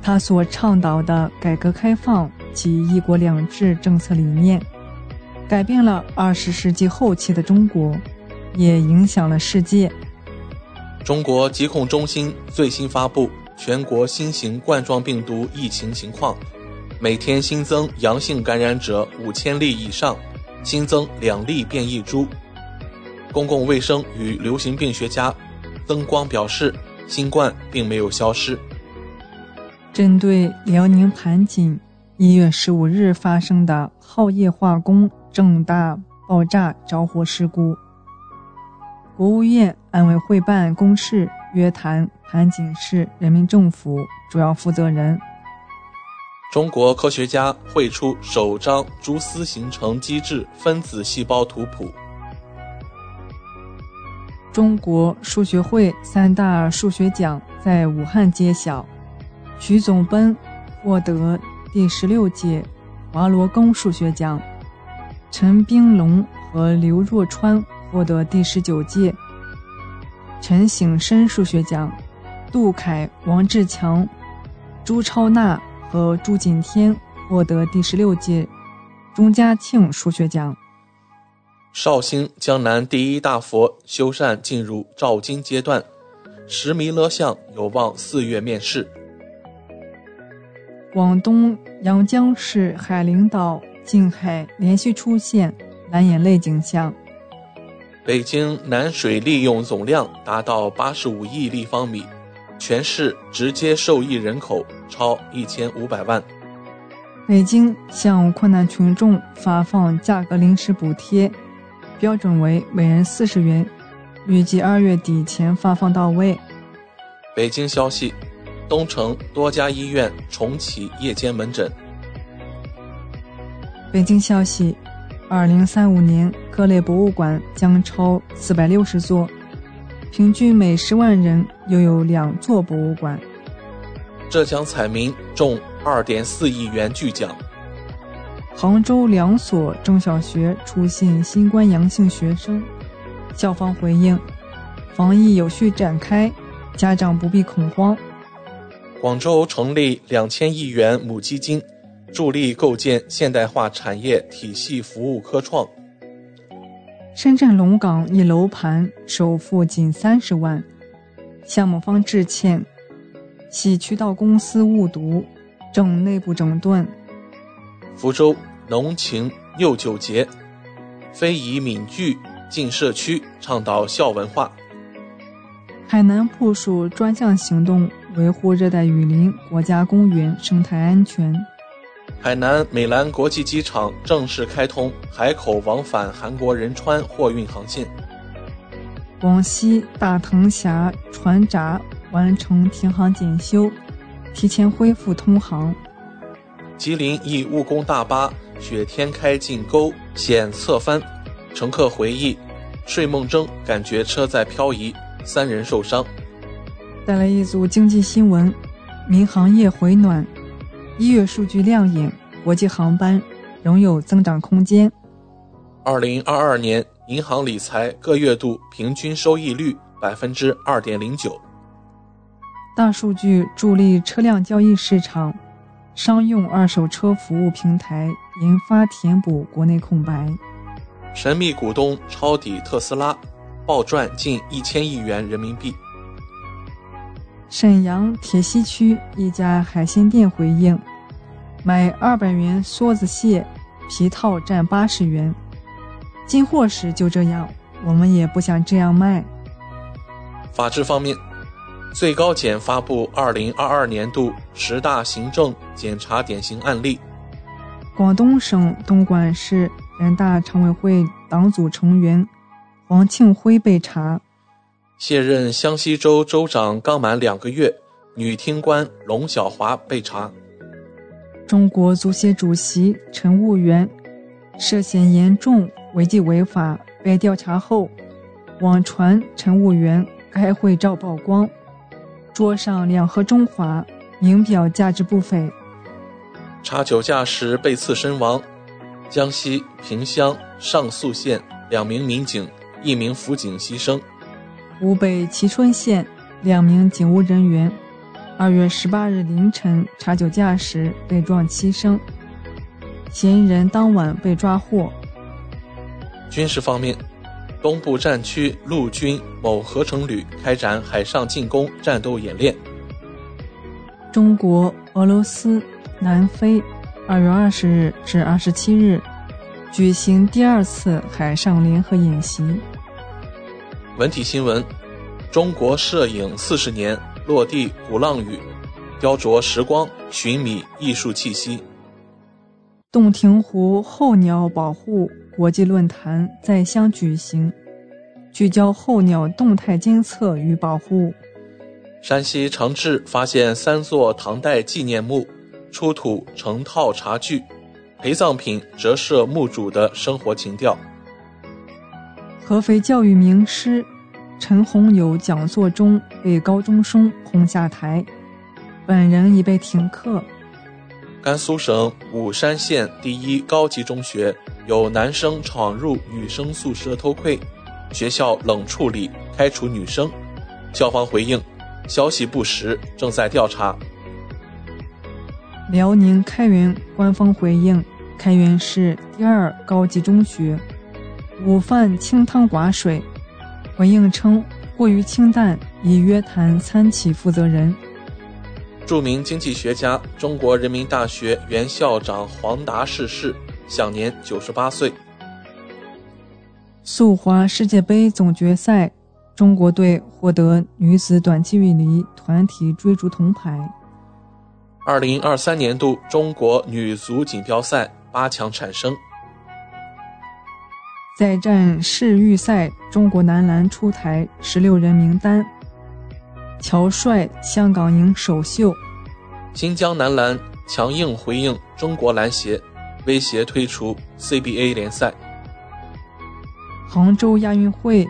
他所倡导的改革开放及“一国两制”政策理念，改变了二十世纪后期的中国，也影响了世界。中国疾控中心最新发布全国新型冠状病毒疫情情况，每天新增阳性感染者五千例以上，新增两例变异株。公共卫生与流行病学家。曾光表示，新冠并没有消失。针对辽宁盘锦一月十五日发生的浩业化工重大爆炸着火事故，国务院安委会办公室约谈盘锦市人民政府主要负责人。中国科学家绘出首张蛛丝形成机制分子细胞图谱。中国数学会三大数学奖在武汉揭晓，徐总奔获得第十六届华罗庚数学奖，陈冰龙和刘若川获得第十九届陈省身数学奖，杜凯、王志强、朱超娜和朱锦天获得第十六届钟嘉庆数学奖。绍兴江南第一大佛修缮进入照经阶段，石弥勒像有望四月面世。广东阳江市海陵岛近海连续出现蓝眼泪景象。北京南水利用总量达到八十五亿立方米，全市直接受益人口超一千五百万。北京向困难群众发放价格临时补贴。标准为每人四十元，预计二月底前发放到位。北京消息，东城多家医院重启夜间门诊。北京消息，二零三五年各类博物馆将超四百六十座，平均每十万人又有两座博物馆。浙江彩民中二点四亿元巨奖。杭州两所中小学出现新冠阳性学生，校方回应：防疫有序展开，家长不必恐慌。广州成立两千亿元母基金，助力构建现代化产业体系服务科创。深圳龙岗一楼盘首付仅三十万，项目方致歉，系渠道公司误读，正内部整顿。福州浓情六九节，非遗闽剧进社区，倡导孝文化。海南部署专项行动，维护热带雨林国家公园生态安全。海南美兰国际机场正式开通海口往返韩国仁川货运航线。广西大藤峡船闸完成停航检修，提前恢复通航。吉林一务工大巴雪天开进沟险侧翻，乘客回忆睡梦中感觉车在漂移，三人受伤。带来一组经济新闻：民航业回暖，一月数据亮眼，国际航班仍有增长空间。二零二二年银行理财各月度平均收益率百分之二点零九。大数据助力车辆交易市场。商用二手车服务平台研发填补国内空白。神秘股东抄底特斯拉，暴赚近一千亿元人民币。沈阳铁西区一家海鲜店回应：买二百元梭子蟹皮套占八十元，进货时就这样，我们也不想这样卖。法治方面。最高检发布二零二二年度十大行政检查典型案例，广东省东莞市人大常委会党组成员黄庆辉被查。卸任湘西州州长刚满两个月，女厅官龙小华被查。中国足协主席陈务员涉嫌严重违纪违法，被调查后，网传陈务员开会照曝光，桌上两盒中华，名表价值不菲。查酒驾时被刺身亡，江西萍乡上宿县两名民警、一名辅警牺牲。湖北蕲春县两名警务人员，二月十八日凌晨查酒驾时被撞牺牲，嫌疑人当晚被抓获。军事方面，东部战区陆军某合成旅开展海上进攻战斗演练。中国、俄罗斯。南非，二月二十日至二十七日举行第二次海上联合演习。文体新闻：中国摄影四十年落地鼓浪屿，雕琢时光，寻觅艺术气息。洞庭湖候鸟保护国际论坛在湘举行，聚焦候鸟动态监测与保护。山西长治发现三座唐代纪念墓。出土成套茶具，陪葬品折射墓主的生活情调。合肥教育名师陈洪友讲座中被高中生轰下台，本人已被停课。甘肃省武山县第一高级中学有男生闯入女生宿舍偷窥，学校冷处理开除女生，校方回应消息不实，正在调查。辽宁开原官方回应：开原市第二高级中学午饭清汤寡水。回应称过于清淡，已约谈餐企负责人。著名经济学家、中国人民大学原校长黄达逝世，享年九十八岁。速滑世界杯总决赛，中国队获得女子短距离团体追逐铜牌。二零二三年度中国女足锦标赛八强产生。在战世预赛，中国男篮出台十六人名单，乔帅香港赢首秀。新疆男篮强硬回应中国篮协威胁退出 CBA 联赛。杭州亚运会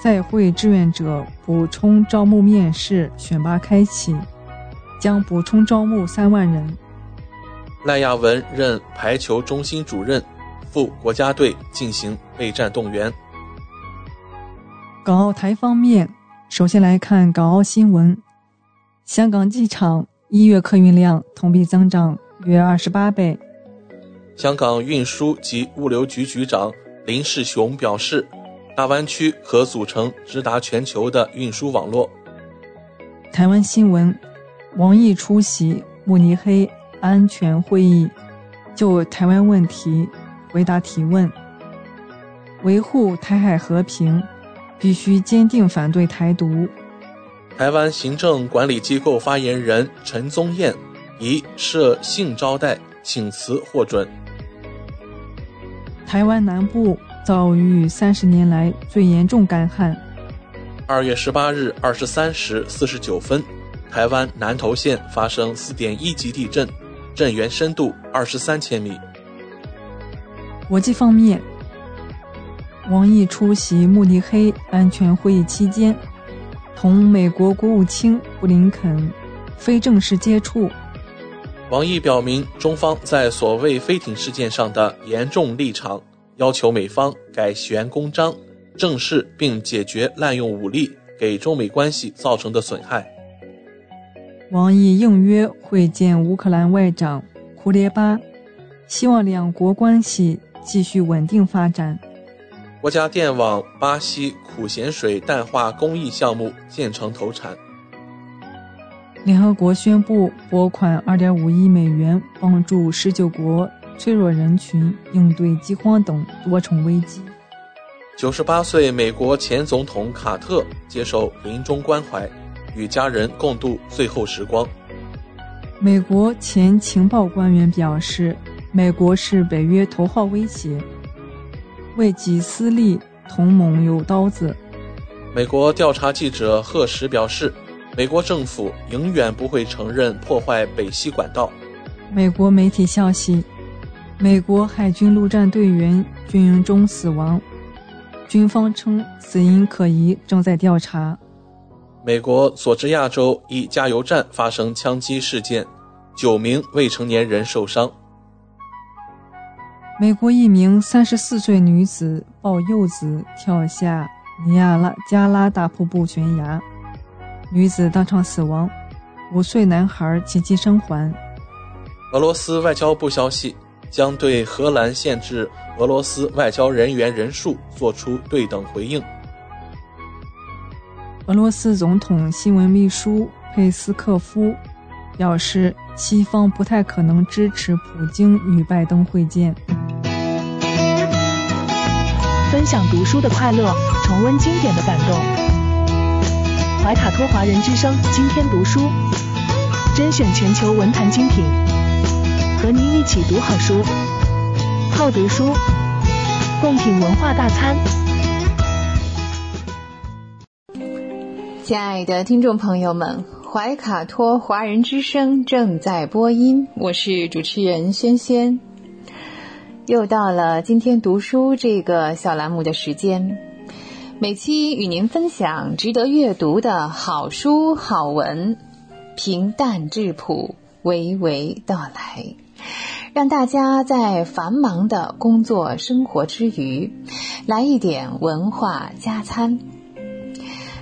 赛会志愿者补充招募面试选拔开启。将补充招募三万人。赖亚文任排球中心主任，赴国家队进行备战动员。港澳台方面，首先来看港澳新闻：香港机场一月客运量同比增长约二十八倍。香港运输及物流局局长林世雄表示，大湾区可组成直达全球的运输网络。台湾新闻。王毅出席慕尼黑安全会议，就台湾问题回答提问。维护台海和平，必须坚定反对台独。台湾行政管理机构发言人陈宗彦以设性招待请辞获准。台湾南部遭遇三十年来最严重干旱。二月十八日二十三时四十九分。台湾南投县发生四点一级地震，震源深度二十三千米。国际方面，王毅出席慕尼黑安全会议期间，同美国国务卿布林肯非正式接触。王毅表明中方在所谓飞艇事件上的严重立场，要求美方改弦公章，正视并解决滥用武力给中美关系造成的损害。王毅应约会见乌克兰外长库列巴，希望两国关系继续稳定发展。国家电网巴西苦咸水淡化工艺项目建成投产。联合国宣布拨款2.5亿美元，帮助19国脆弱人群应对饥荒等多重危机。98岁美国前总统卡特接受临终关怀。与家人共度最后时光。美国前情报官员表示，美国是北约头号威胁，为己私利，同盟有刀子。美国调查记者赫什表示，美国政府永远不会承认破坏北溪管道。美国媒体消息，美国海军陆战队员军营中死亡，军方称死因可疑，正在调查。美国佐治亚州一加油站发生枪击事件，九名未成年人受伤。美国一名三十四岁女子抱幼子跳下尼亚拉加拉大瀑布悬崖，女子当场死亡，五岁男孩奇迹生还。俄罗斯外交部消息，将对荷兰限制俄罗斯外交人员人数作出对等回应。俄罗斯总统新闻秘书佩斯科夫表示，西方不太可能支持普京与拜登会见。分享读书的快乐，重温经典的感动。怀卡托华人之声今天读书，甄选全球文坛精品，和您一起读好书，好读书，共品文化大餐。亲爱的听众朋友们，怀卡托华人之声正在播音，我是主持人轩轩。又到了今天读书这个小栏目的时间，每期与您分享值得阅读的好书好文，平淡质朴，娓娓道来，让大家在繁忙的工作生活之余，来一点文化加餐。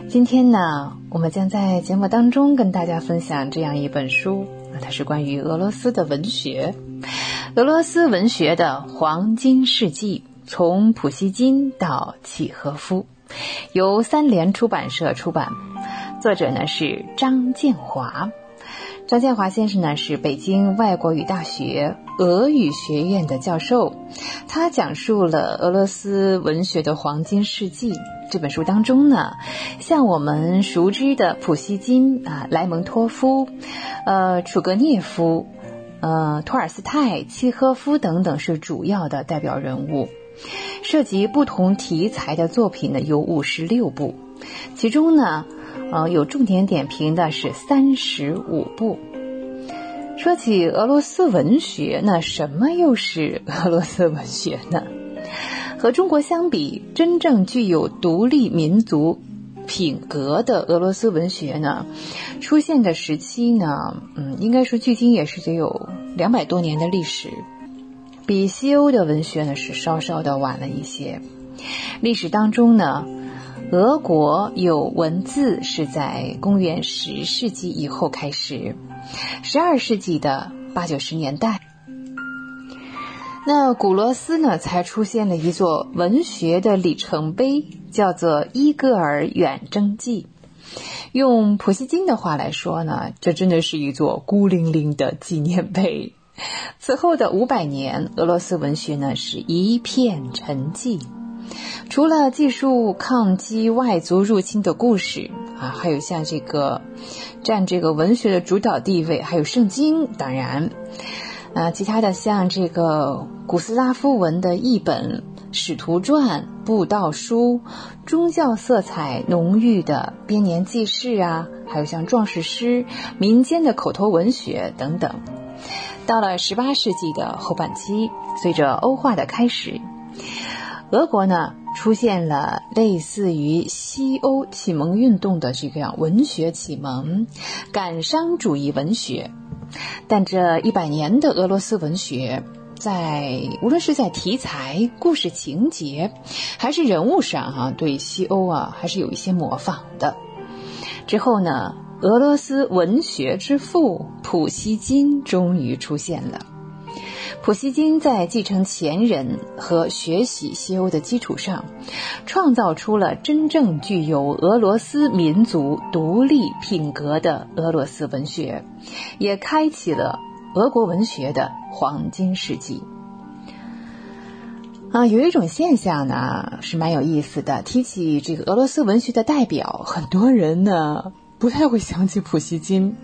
今天呢，我们将在节目当中跟大家分享这样一本书，它是关于俄罗斯的文学。俄罗斯文学的黄金世纪，从普希金到契诃夫，由三联出版社出版。作者呢是张建华。张建华先生呢是北京外国语大学俄语学院的教授，他讲述了俄罗斯文学的黄金世纪。这本书当中呢，像我们熟知的普希金啊、莱蒙托夫、呃、楚格涅夫。呃，托尔斯泰、契诃夫等等是主要的代表人物，涉及不同题材的作品呢有五十六部，其中呢，呃，有重点点评的是三十五部。说起俄罗斯文学，那什么又是俄罗斯文学呢？和中国相比，真正具有独立民族。品格的俄罗斯文学呢，出现的时期呢，嗯，应该说距今也是得有两百多年的历史，比西欧的文学呢是稍稍的晚了一些。历史当中呢，俄国有文字是在公元十世纪以后开始，十二世纪的八九十年代。那古罗斯呢，才出现了一座文学的里程碑，叫做《伊戈尔远征记》。用普希金的话来说呢，这真的是一座孤零零的纪念碑。此后的五百年，俄罗斯文学呢是一片沉寂。除了记述抗击外族入侵的故事啊，还有像这个占这个文学的主导地位，还有圣经，当然。啊，其他的像这个古斯拉夫文的译本、使徒传、布道书、宗教色彩浓郁的编年记事啊，还有像壮士诗、民间的口头文学等等。到了十八世纪的后半期，随着欧化的开始，俄国呢出现了类似于西欧启蒙运动的这个样文学启蒙，感伤主义文学。但这一百年的俄罗斯文学，在无论是在题材、故事情节，还是人物上，哈，对西欧啊，还是有一些模仿的。之后呢，俄罗斯文学之父普希金终于出现了。普希金在继承前人和学习西欧的基础上，创造出了真正具有俄罗斯民族独立品格的俄罗斯文学，也开启了俄国文学的黄金世纪。啊，有一种现象呢是蛮有意思的，提起这个俄罗斯文学的代表，很多人呢不太会想起普希金。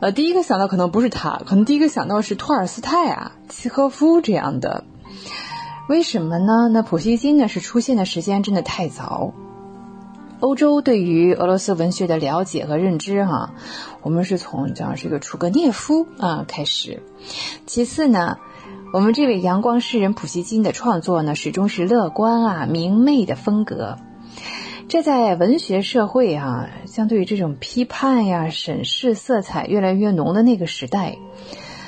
呃，第一个想到可能不是他，可能第一个想到是托尔斯泰啊、契诃夫这样的。为什么呢？那普希金呢是出现的时间真的太早。欧洲对于俄罗斯文学的了解和认知，哈，我们是从讲这个楚格涅夫啊开始。其次呢，我们这位阳光诗人普希金的创作呢，始终是乐观啊、明媚的风格。这在文学社会啊，相对于这种批判呀、审视色彩越来越浓的那个时代。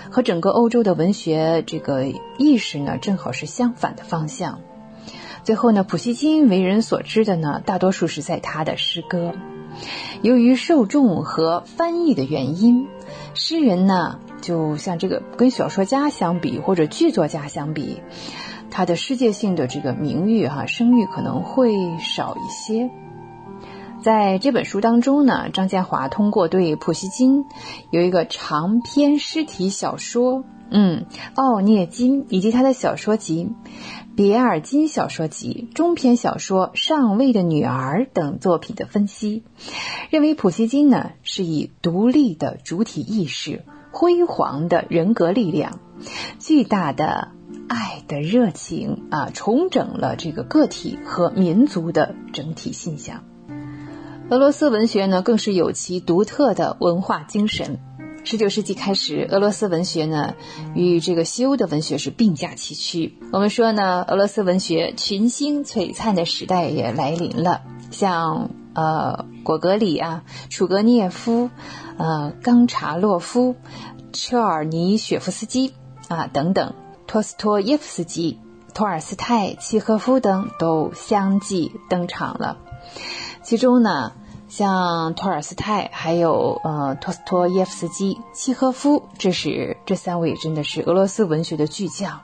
和整个欧洲的文学这个意识呢，正好是相反的方向。最后呢，普希金为人所知的呢，大多数是在他的诗歌。由于受众和翻译的原因，诗人呢，就像这个跟小说家相比，或者剧作家相比，他的世界性的这个名誉哈声誉可能会少一些。在这本书当中呢，张建华通过对普希金有一个长篇诗体小说，嗯，《奥涅金》以及他的小说集《别尔金小说集》中篇小说《上尉的女儿》等作品的分析，认为普希金呢是以独立的主体意识、辉煌的人格力量、巨大的爱的热情啊，重整了这个个体和民族的整体形象。俄罗斯文学呢，更是有其独特的文化精神。十九世纪开始，俄罗斯文学呢与这个西欧的文学是并驾齐驱。我们说呢，俄罗斯文学群星璀璨的时代也来临了。像呃，果戈里啊、楚格涅夫、呃，冈察洛夫、车尔尼雪夫斯基啊等等，托斯托耶夫斯基、托尔斯泰、契诃夫等都相继登场了。其中呢。像托尔斯泰，还有呃托斯托耶夫斯基、契诃夫，这是这三位真的是俄罗斯文学的巨匠，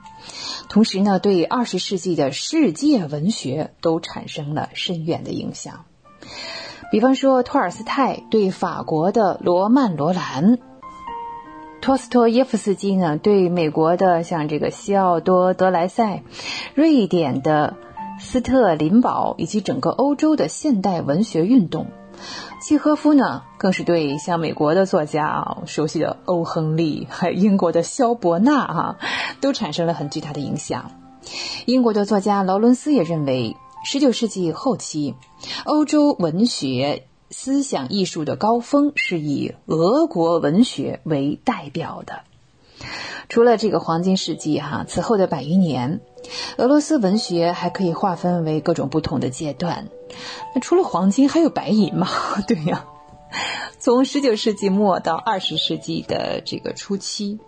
同时呢，对二十世纪的世界文学都产生了深远的影响。比方说，托尔斯泰对法国的罗曼·罗兰，托斯托耶夫斯基呢对美国的像这个西奥多·德莱塞，瑞典的斯特林堡以及整个欧洲的现代文学运动。契诃夫呢，更是对像美国的作家啊，熟悉的欧亨利，还有英国的萧伯纳哈，都产生了很巨大的影响。英国的作家劳伦斯也认为，十九世纪后期，欧洲文学思想艺术的高峰是以俄国文学为代表的。除了这个黄金世纪哈，此后的百余年，俄罗斯文学还可以划分为各种不同的阶段。那除了黄金，还有白银吗？对呀，从十九世纪末到二十世纪的这个初期，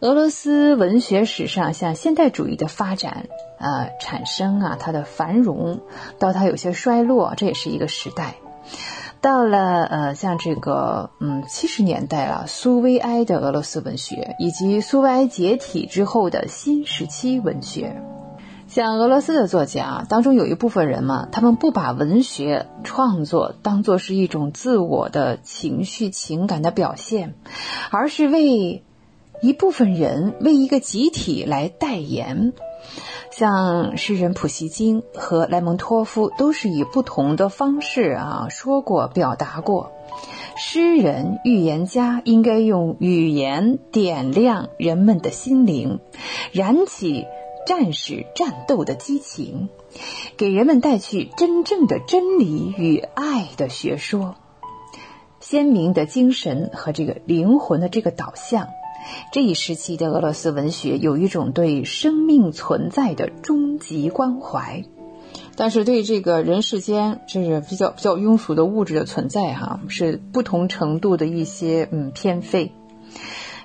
俄罗斯文学史上像现代主义的发展啊产生啊，它的繁荣到它有些衰落，这也是一个时代。到了呃，像这个嗯七十年代了，苏维埃的俄罗斯文学，以及苏维埃解体之后的新时期文学。像俄罗斯的作家当中有一部分人嘛，他们不把文学创作当做是一种自我的情绪情感的表现，而是为一部分人为一个集体来代言。像诗人普希金和莱蒙托夫都是以不同的方式啊说过表达过，诗人预言家应该用语言点亮人们的心灵，燃起。战士战斗的激情，给人们带去真正的真理与爱的学说，鲜明的精神和这个灵魂的这个导向。这一时期的俄罗斯文学有一种对生命存在的终极关怀，但是对这个人世间就是比较比较庸俗的物质的存在哈，是不同程度的一些嗯偏废。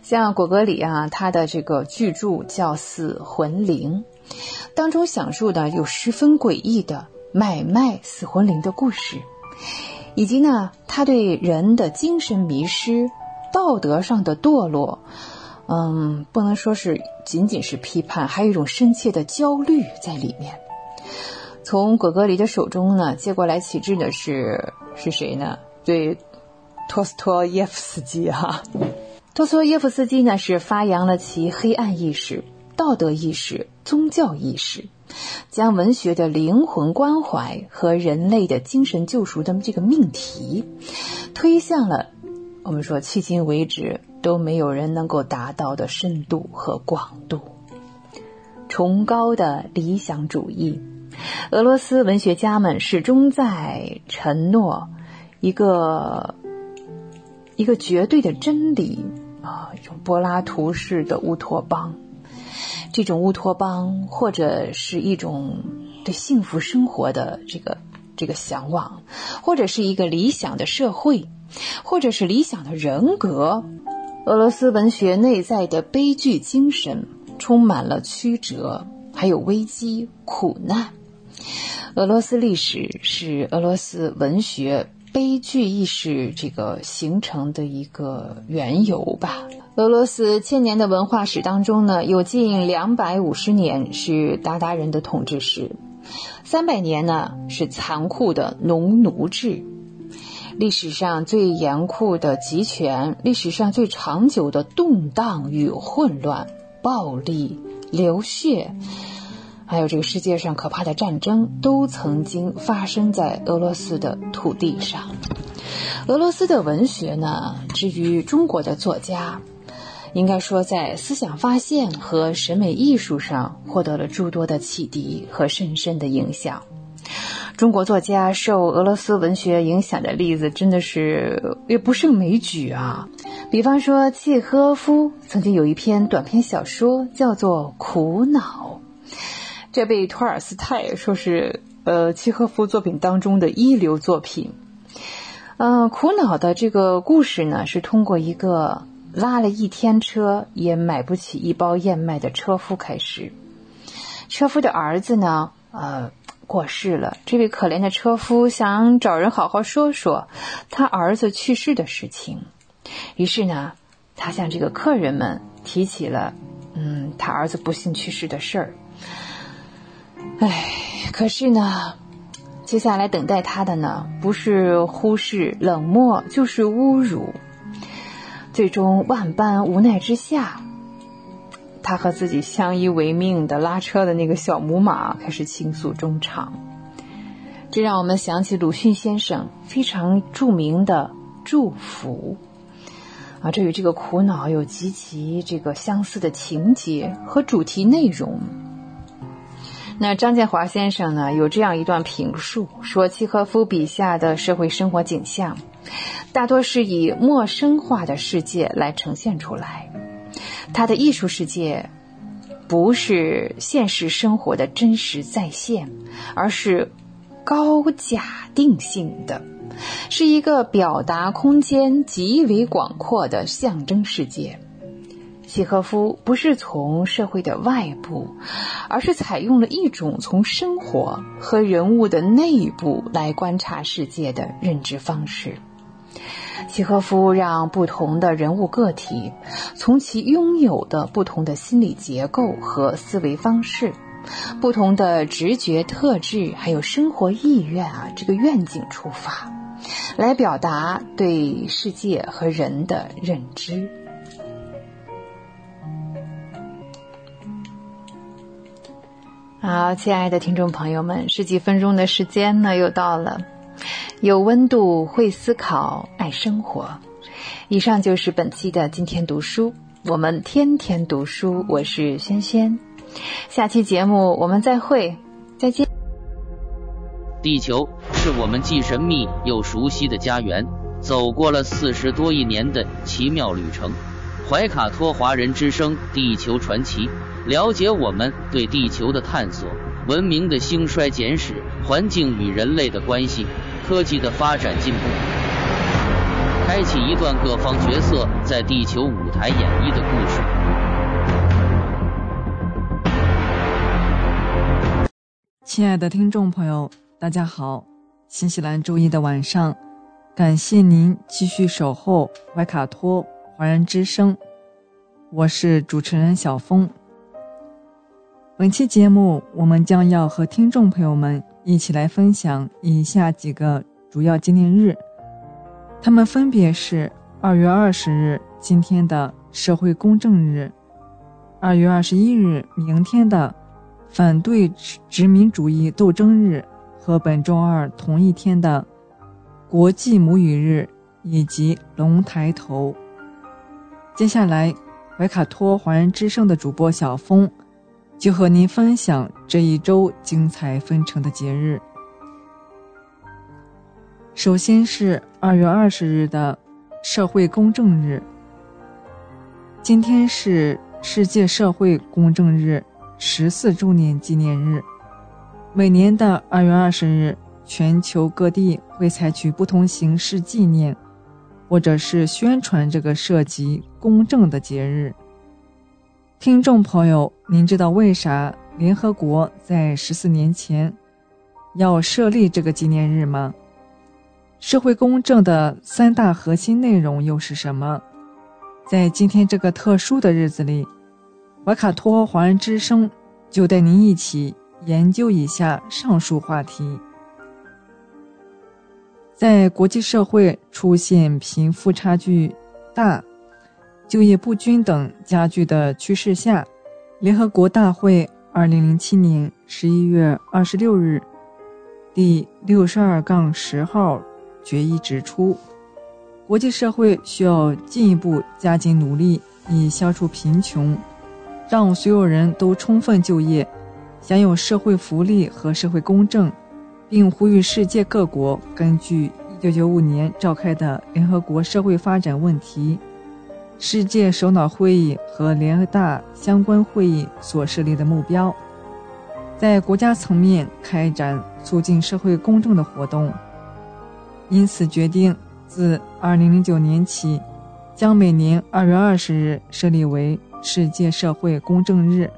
像果戈里啊，他的这个巨著叫《死魂灵》，当中讲述的有十分诡异的买卖死魂灵的故事，以及呢，他对人的精神迷失、道德上的堕落，嗯，不能说是仅仅是批判，还有一种深切的焦虑在里面。从果戈里的手中呢接过来旗帜的是是谁呢？对，托斯托耶夫斯基哈。托斯托耶夫斯基呢，是发扬了其黑暗意识、道德意识、宗教意识，将文学的灵魂关怀和人类的精神救赎的这个命题，推向了我们说迄今为止都没有人能够达到的深度和广度。崇高的理想主义，俄罗斯文学家们始终在承诺一个一个绝对的真理啊，用柏拉图式的乌托邦。这种乌托邦，或者是一种对幸福生活的这个这个向往，或者是一个理想的社会，或者是理想的人格。俄罗斯文学内在的悲剧精神，充满了曲折，还有危机、苦难。俄罗斯历史是俄罗斯文学悲剧意识这个形成的一个缘由吧。俄罗斯千年的文化史当中呢，有近两百五十年是鞑靼人的统治史，三百年呢是残酷的农奴制，历史上最严酷的集权，历史上最长久的动荡与混乱、暴力、流血，还有这个世界上可怕的战争，都曾经发生在俄罗斯的土地上。俄罗斯的文学呢，至于中国的作家。应该说，在思想发现和审美艺术上获得了诸多的启迪和深深的影响。中国作家受俄罗斯文学影响的例子真的是也不胜枚举啊。比方说，契诃夫曾经有一篇短篇小说叫做《苦恼》，这被托尔斯泰说是呃契诃夫作品当中的一流作品。嗯，《苦恼》的这个故事呢，是通过一个。拉了一天车也买不起一包燕麦的车夫开始，车夫的儿子呢，呃，过世了。这位可怜的车夫想找人好好说说他儿子去世的事情，于是呢，他向这个客人们提起了，嗯，他儿子不幸去世的事儿。唉，可是呢，接下来等待他的呢，不是忽视、冷漠，就是侮辱。最终万般无奈之下，他和自己相依为命的拉车的那个小母马开始倾诉衷肠。这让我们想起鲁迅先生非常著名的祝福啊，这与这个苦恼有极其这个相似的情节和主题内容。那张建华先生呢，有这样一段评述，说契诃夫笔下的社会生活景象。大多是以陌生化的世界来呈现出来，他的艺术世界不是现实生活的真实再现，而是高假定性的，是一个表达空间极为广阔的象征世界。契诃夫不是从社会的外部，而是采用了一种从生活和人物的内部来观察世界的认知方式。契诃夫让不同的人物个体从其拥有的不同的心理结构和思维方式、不同的直觉特质，还有生活意愿啊这个愿景出发，来表达对世界和人的认知。好，亲爱的听众朋友们，十几分钟的时间呢，又到了。有温度，会思考，爱生活。以上就是本期的今天读书，我们天天读书。我是轩轩，下期节目我们再会，再见。地球是我们既神秘又熟悉的家园，走过了四十多亿年的奇妙旅程。怀卡托华人之声《地球传奇》，了解我们对地球的探索，文明的兴衰简史，环境与人类的关系。科技的发展进步，开启一段各方角色在地球舞台演绎的故事。亲爱的听众朋友，大家好！新西兰周一的晚上，感谢您继续守候怀卡托华人之声，我是主持人小峰。本期节目，我们将要和听众朋友们。一起来分享以下几个主要纪念日，他们分别是二月二十日今天的社会公正日，二月二十一日明天的反对殖民主义斗争日和本周二同一天的国际母语日以及龙抬头。接下来，怀卡托华人之声的主播小峰就和您分享这一周精彩纷呈的节日。首先是二月二十日的社会公正日，今天是世界社会公正日十四周年纪念日。每年的二月二十日，全球各地会采取不同形式纪念，或者是宣传这个涉及公正的节日。听众朋友，您知道为啥联合国在十四年前要设立这个纪念日吗？社会公正的三大核心内容又是什么？在今天这个特殊的日子里，怀卡托华人之声就带您一起研究一下上述话题。在国际社会出现贫富差距大、就业不均等加剧的趋势下，联合国大会二零零七年十一月二十六日第六十二杠十号。决议指出，国际社会需要进一步加紧努力，以消除贫穷，让所有人都充分就业，享有社会福利和社会公正，并呼吁世界各国根据1995年召开的联合国社会发展问题世界首脑会议和联合大相关会议所设立的目标，在国家层面开展促进社会公正的活动。因此，决定自2009年起，将每年2月20日设立为世界社会公正日，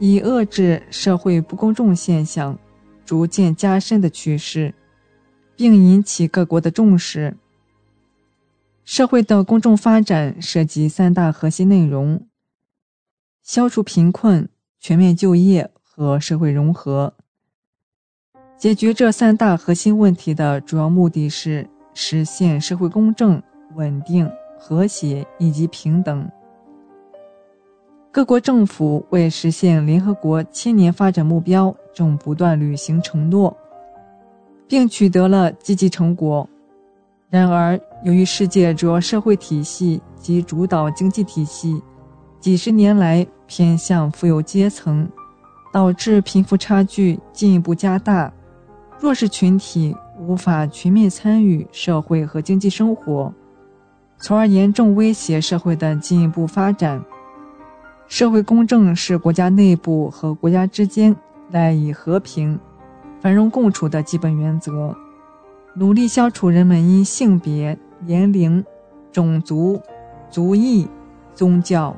以遏制社会不公正现象逐渐加深的趋势，并引起各国的重视。社会的公众发展涉及三大核心内容：消除贫困、全面就业和社会融合。解决这三大核心问题的主要目的是实现社会公正、稳定、和谐以及平等。各国政府为实现联合国千年发展目标，正不断履行承诺，并取得了积极成果。然而，由于世界主要社会体系及主导经济体系几十年来偏向富有阶层，导致贫富差距进一步加大。弱势群体无法全面参与社会和经济生活，从而严重威胁社会的进一步发展。社会公正是国家内部和国家之间赖以和平、繁荣共处的基本原则。努力消除人们因性别、年龄、种族、族裔、宗教、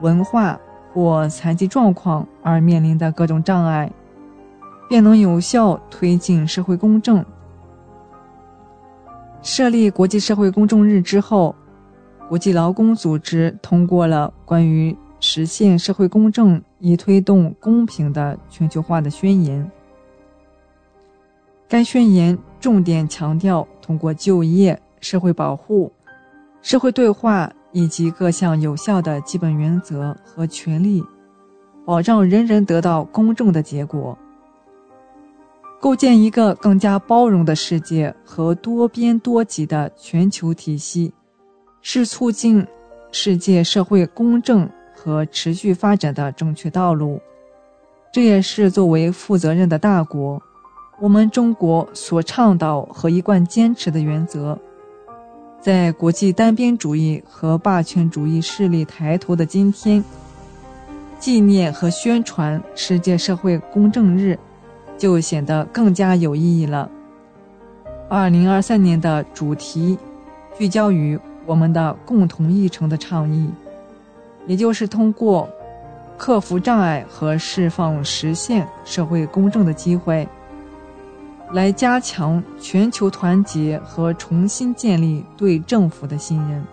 文化或残疾状况而面临的各种障碍。便能有效推进社会公正。设立国际社会公正日之后，国际劳工组织通过了关于实现社会公正以推动公平的全球化的宣言。该宣言重点强调通过就业、社会保护、社会对话以及各项有效的基本原则和权利，保障人人得到公正的结果。构建一个更加包容的世界和多边多极的全球体系，是促进世界社会公正和持续发展的正确道路。这也是作为负责任的大国，我们中国所倡导和一贯坚持的原则。在国际单边主义和霸权主义势力抬头的今天，纪念和宣传世界社会公正日。就显得更加有意义了。二零二三年的主题聚焦于我们的共同议程的倡议，也就是通过克服障碍和释放实现社会公正的机会，来加强全球团结和重新建立对政府的信任。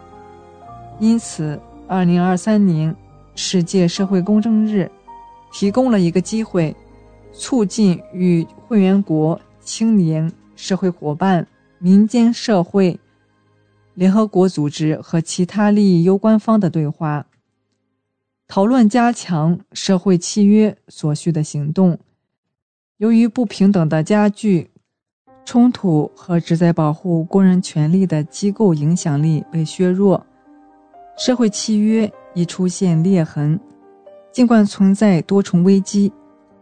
因此，二零二三年世界社会公正日提供了一个机会。促进与会员国、青年、社会伙伴、民间社会、联合国组织和其他利益攸关方的对话，讨论加强社会契约所需的行动。由于不平等的加剧，冲突和旨在保护工人权利的机构影响力被削弱，社会契约已出现裂痕。尽管存在多重危机，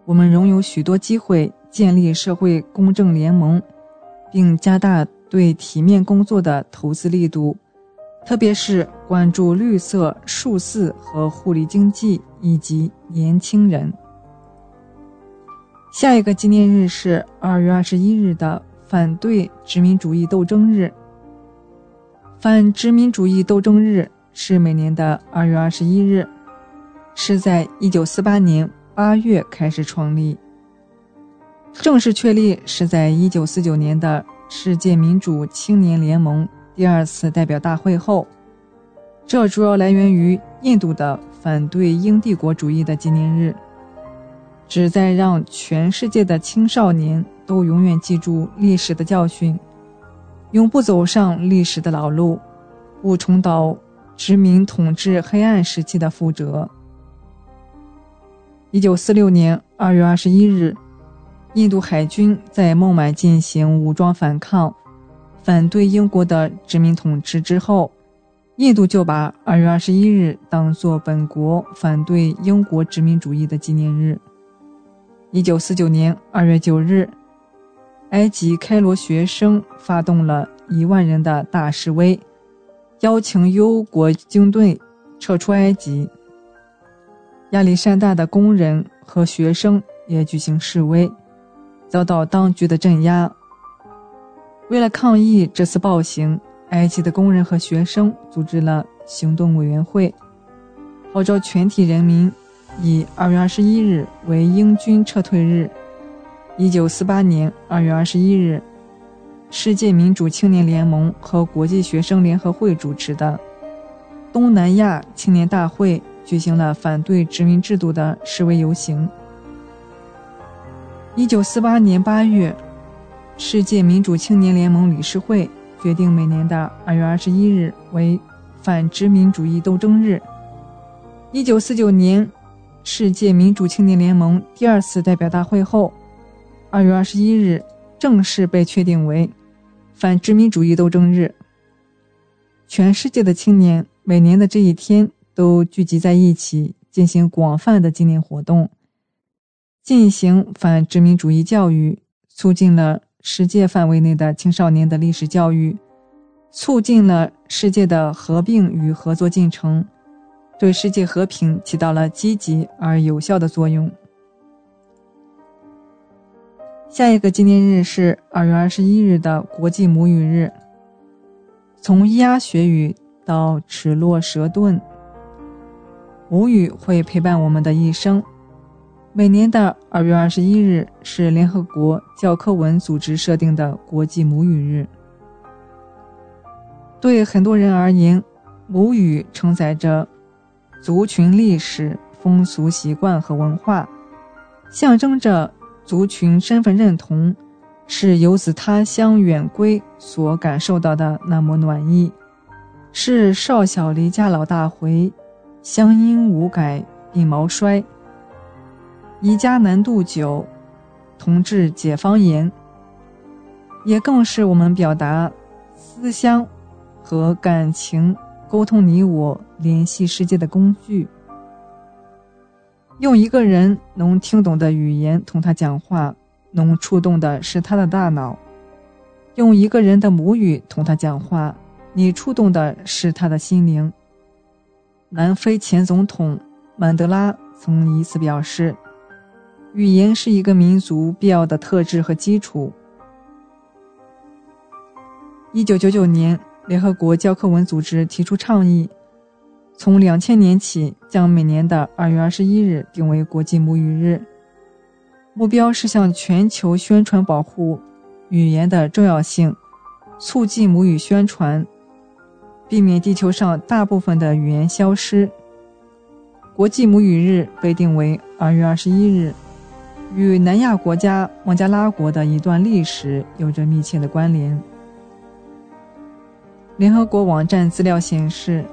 我们仍有许多机会建立社会公正联盟，并加大对体面工作的投资力度，特别是关注绿色、数字和互利经济以及年轻人。下一个纪念日是二月二十一日的。反对殖民主义斗争日。反殖民主义斗争日是每年的二月二十一日，是在一九四八年八月开始创立，正式确立是在一九四九年的世界民主青年联盟第二次代表大会后。这主要来源于印度的反对英帝国主义的纪念日，旨在让全世界的青少年。都永远记住历史的教训，永不走上历史的老路，不重蹈殖民统治黑暗时期的覆辙。一九四六年二月二十一日，印度海军在孟买进行武装反抗，反对英国的殖民统治之后，印度就把二月二十一日当作本国反对英国殖民主义的纪念日。一九四九年二月九日。埃及开罗学生发动了一万人的大示威，邀请忧国军队撤出埃及。亚历山大的工人和学生也举行示威，遭到当局的镇压。为了抗议这次暴行，埃及的工人和学生组织了行动委员会，号召全体人民以二月二十一日为英军撤退日。一九四八年二月二十一日，世界民主青年联盟和国际学生联合会主持的东南亚青年大会举行了反对殖民制度的示威游行。一九四八年八月，世界民主青年联盟理事会决定每年的二月二十一日为反殖民主义斗争日。一九四九年，世界民主青年联盟第二次代表大会后。二月二十一日正式被确定为反殖民主义斗争日。全世界的青年每年的这一天都聚集在一起，进行广泛的纪念活动，进行反殖民主义教育，促进了世界范围内的青少年的历史教育，促进了世界的合并与合作进程，对世界和平起到了积极而有效的作用。下一个纪念日是二月二十一日的国际母语日。从咿呀学语到齿落舌钝，母语会陪伴我们的一生。每年的二月二十一日是联合国教科文组织设定的国际母语日。对很多人而言，母语承载着族群历史、风俗习惯和文化，象征着。族群身份认同，是游子他乡远归所感受到的那抹暖意，是少小离家老大回，乡音无改鬓毛衰，宜家难度久，同志解方言，也更是我们表达思乡和感情、沟通你我、联系世界的工具。用一个人能听懂的语言同他讲话，能触动的是他的大脑；用一个人的母语同他讲话，你触动的是他的心灵。南非前总统曼德拉曾以此表示：“语言是一个民族必要的特质和基础。”一九九九年，联合国教科文组织提出倡议。从两千年起，将每年的二月二十一日定为国际母语日，目标是向全球宣传保护语言的重要性，促进母语宣传，避免地球上大部分的语言消失。国际母语日被定为二月二十一日，与南亚国家孟加拉国的一段历史有着密切的关联。联合国网站资料显示。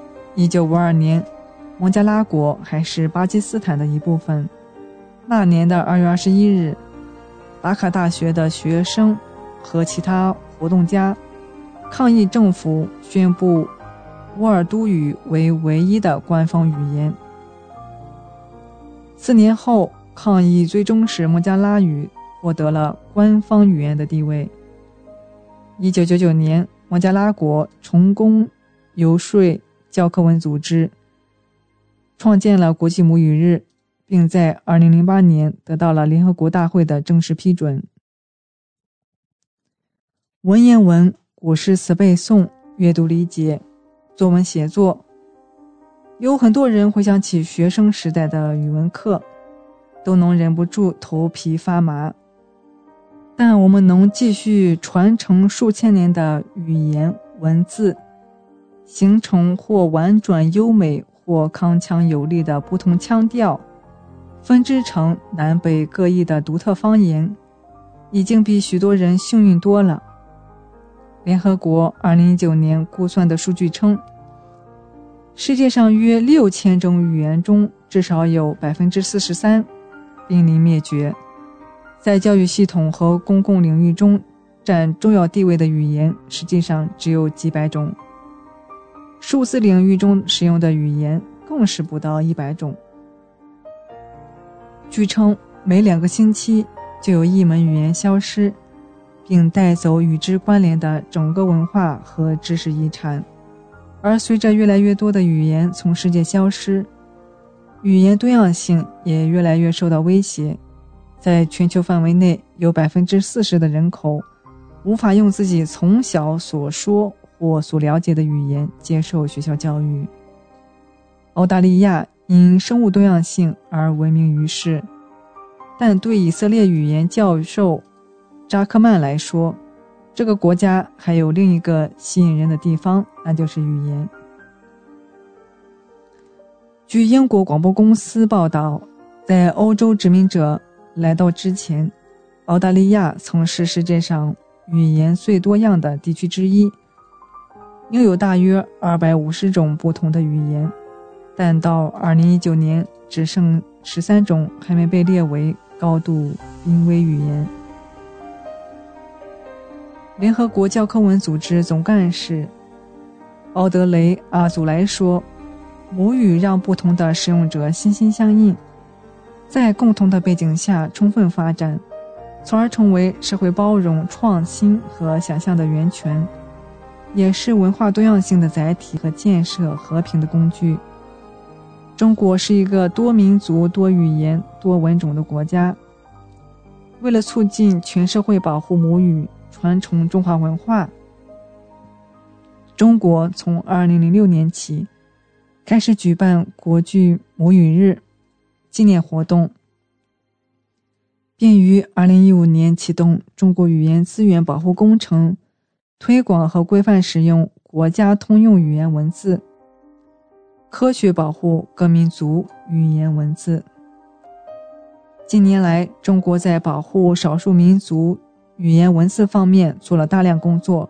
一九五二年，孟加拉国还是巴基斯坦的一部分。那年的二月二十一日，达卡大学的学生和其他活动家抗议政府宣布乌尔都语为唯一的官方语言。四年后，抗议最终使孟加拉语获得了官方语言的地位。一九九九年，孟加拉国成功游说教科文组织，创建了国际母语日。并在2008年得到了联合国大会的正式批准。文言文、古诗词背诵、阅读理解、作文写作，有很多人回想起学生时代的语文课，都能忍不住头皮发麻。但我们能继续传承数千年的语言文字，形成或婉转优美，或铿锵有力的不同腔调。分支成南北各异的独特方言，已经比许多人幸运多了。联合国2019年估算的数据称，世界上约六千种语言中，至少有百分之四十三濒临灭绝。在教育系统和公共领域中占重要地位的语言，实际上只有几百种。数字领域中使用的语言，更是不到一百种。据称，每两个星期就有一门语言消失，并带走与之关联的整个文化和知识遗产。而随着越来越多的语言从世界消失，语言多样性也越来越受到威胁。在全球范围内，有百分之四十的人口无法用自己从小所说我所了解的语言接受学校教育。澳大利亚。因生物多样性而闻名于世，但对以色列语言教授扎克曼来说，这个国家还有另一个吸引人的地方，那就是语言。据英国广播公司报道，在欧洲殖民者来到之前，澳大利亚曾是世界上语言最多样的地区之一，拥有大约二百五十种不同的语言。但到2019年，只剩十三种还没被列为高度濒危语言。联合国教科文组织总干事奥德雷·阿祖莱说：“母语让不同的使用者心心相印，在共同的背景下充分发展，从而成为社会包容、创新和想象的源泉，也是文化多样性的载体和建设和平的工具。”中国是一个多民族、多语言、多文种的国家。为了促进全社会保护母语、传承中华文化，中国从2006年起开始举办国剧母语日纪念活动，并于2015年启动中国语言资源保护工程，推广和规范使用国家通用语言文字。科学保护各民族语言文字。近年来，中国在保护少数民族语言文字方面做了大量工作，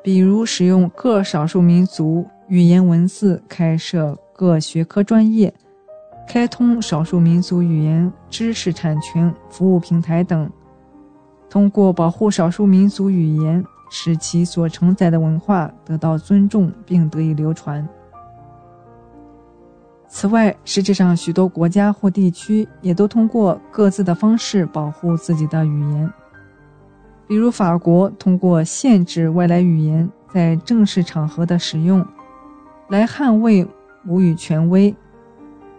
比如使用各少数民族语言文字开设各学科专业、开通少数民族语言知识产权服务平台等，通过保护少数民族语言，使其所承载的文化得到尊重并得以流传。此外，世界上许多国家或地区也都通过各自的方式保护自己的语言。比如，法国通过限制外来语言在正式场合的使用，来捍卫母语权威；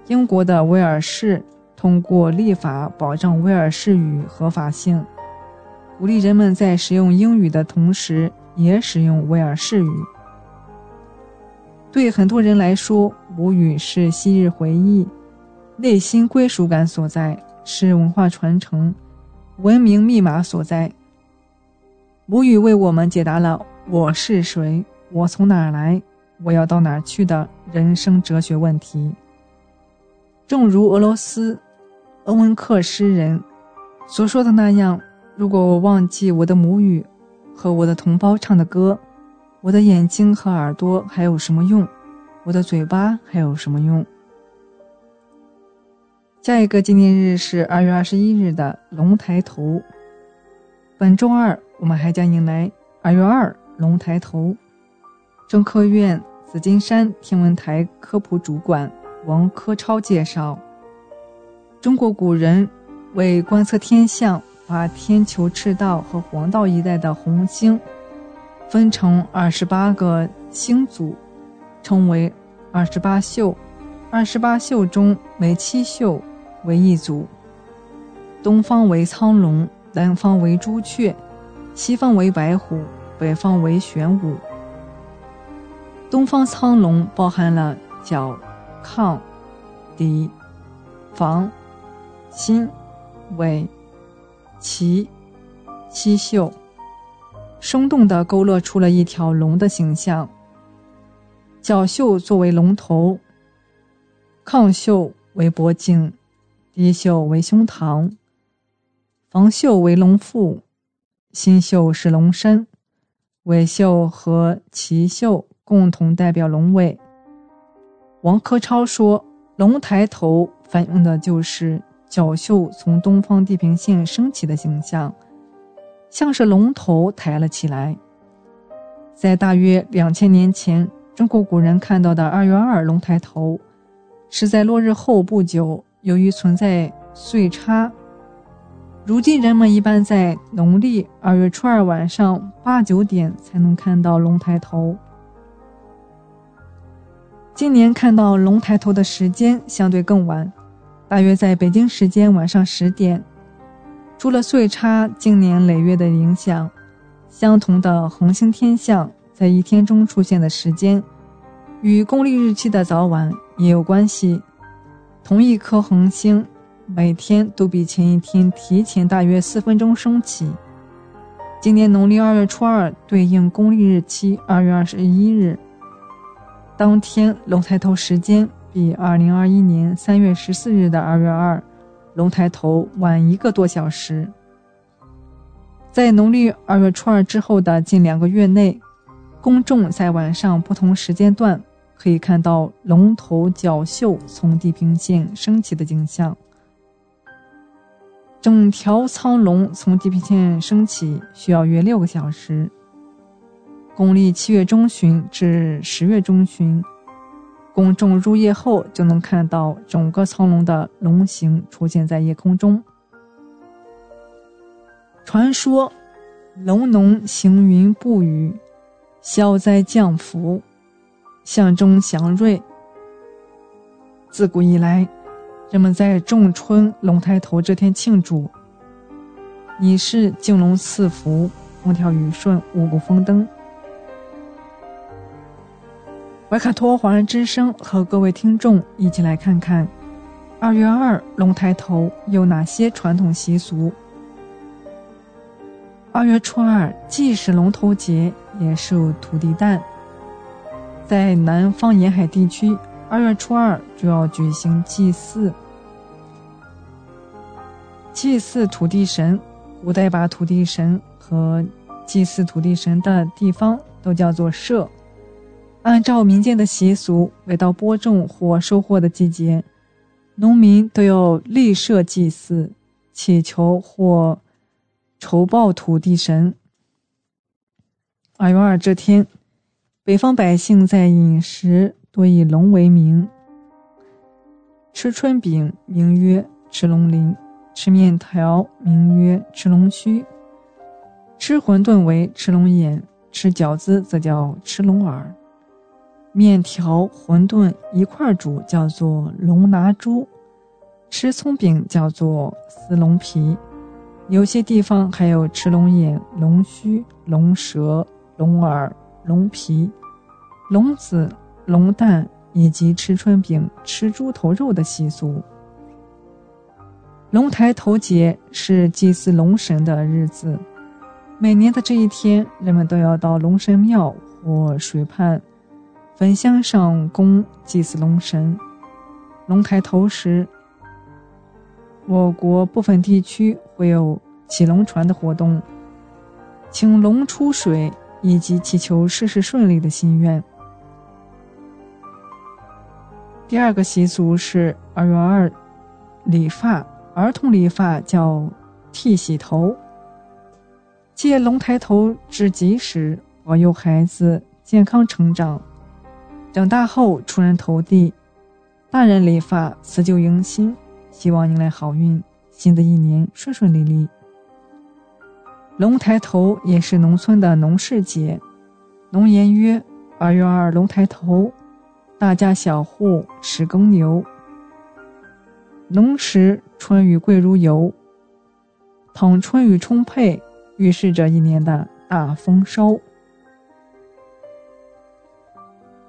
英国的威尔士通过立法保障威尔士语合法性，鼓励人们在使用英语的同时也使用威尔士语。对很多人来说，母语是昔日回忆、内心归属感所在，是文化传承、文明密码所在。母语为我们解答了“我是谁，我从哪儿来，我要到哪儿去”的人生哲学问题。正如俄罗斯鄂温克诗人所说的那样：“如果我忘记我的母语和我的同胞唱的歌。”我的眼睛和耳朵还有什么用？我的嘴巴还有什么用？下一个纪念日是二月二十一日的龙抬头。本周二，我们还将迎来二月二龙抬头。中科院紫金山天文台科普主管王科超介绍，中国古人为观测天象，把天球赤道和黄道一带的红星分成二十八个星组，称为二十八宿。二十八宿中，每七宿为一组。东方为苍龙，南方为朱雀，西方为白虎，北方为玄武。东方苍龙包含了角、亢、狄、房、心、尾、鳍、七宿，生动地勾勒出了一条龙的形象。角宿作为龙头。亢袖为脖颈，低袖为胸膛，房袖为龙腹，心袖是龙身，尾袖和鳍袖共同代表龙尾。王科超说：“龙抬头反映的就是角袖从东方地平线升起的形象，像是龙头抬了起来。”在大约两千年前，中国古人看到的二月二龙抬头。是在落日后不久，由于存在岁差，如今人们一般在农历二月初二晚上八九点才能看到龙抬头。今年看到龙抬头的时间相对更晚，大约在北京时间晚上十点。除了岁差经年累月的影响，相同的恒星天象在一天中出现的时间，与公历日期的早晚。也有关系，同一颗恒星每天都比前一天提前大约四分钟升起。今年农历二月初二对应公历日期二月二十一日，当天龙抬头时间比二零二一年三月十四日的二月二龙抬头晚一个多小时。在农历二月初二之后的近两个月内，公众在晚上不同时间段。可以看到龙头角宿从地平线升起的景象。整条苍龙从地平线升起需要约六个小时。公历七月中旬至十月中旬，公众入夜后就能看到整个苍龙的龙形出现在夜空中。传说，龙农行云布雨，消灾降福。象征祥瑞。自古以来，人们在仲春龙抬头这天庆祝，以示敬龙赐福、风调雨顺、五谷丰登。维卡托华人之声和各位听众一起来看看，二月二龙抬头有哪些传统习俗。二月初二既是龙头节，也是土地诞。在南方沿海地区，二月初二主要举行祭祀，祭祀土地神。古代把土地神和祭祀土地神的地方都叫做社。按照民间的习俗，每到播种或收获的季节，农民都要立社祭祀，祈求或酬报土地神。二月二这天。北方百姓在饮食多以龙为名，吃春饼名曰吃龙鳞，吃面条名曰吃龙须，吃馄饨为吃龙眼，吃饺子则叫吃龙耳。面条、馄饨一块煮叫做龙拿猪，吃葱饼叫做撕龙皮。有些地方还有吃龙眼、龙须、龙舌、龙耳、龙皮。龙子、龙蛋以及吃春饼、吃猪头肉的习俗。龙抬头节是祭祀龙神的日子，每年的这一天，人们都要到龙神庙或水畔焚香上供祭祀龙神。龙抬头时，我国部分地区会有起龙船的活动，请龙出水，以及祈求事事顺利的心愿。第二个习俗是二月二，理发。儿童理发叫剃洗头。借龙抬头之吉时，保佑孩子健康成长，长大后出人头地。大人理发，辞旧迎新，希望迎来好运，新的一年顺顺利利。龙抬头也是农村的农事节，农言曰：“二月二龙抬头，大家小户始耕牛。农时春雨贵如油，倘春雨充沛。”预示着一年的大丰收。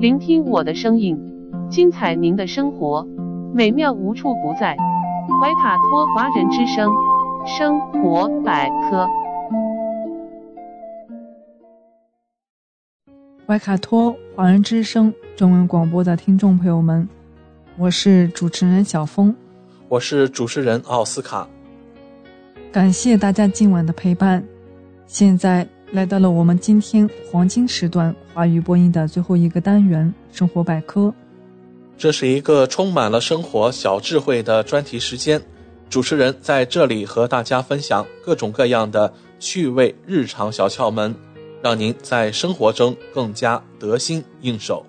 聆听我的声音，精彩您的生活，美妙无处不在。怀卡托华人之声，生活百科。怀卡托华人之声中文广播的听众朋友们，我是主持人小峰，我是主持人奥斯卡。感谢大家今晚的陪伴，现在来到了我们今天黄金时段华语播音的最后一个单元——生活百科。这是一个充满了生活小智慧的专题时间，主持人在这里和大家分享各种各样的趣味日常小窍门，让您在生活中更加得心应手。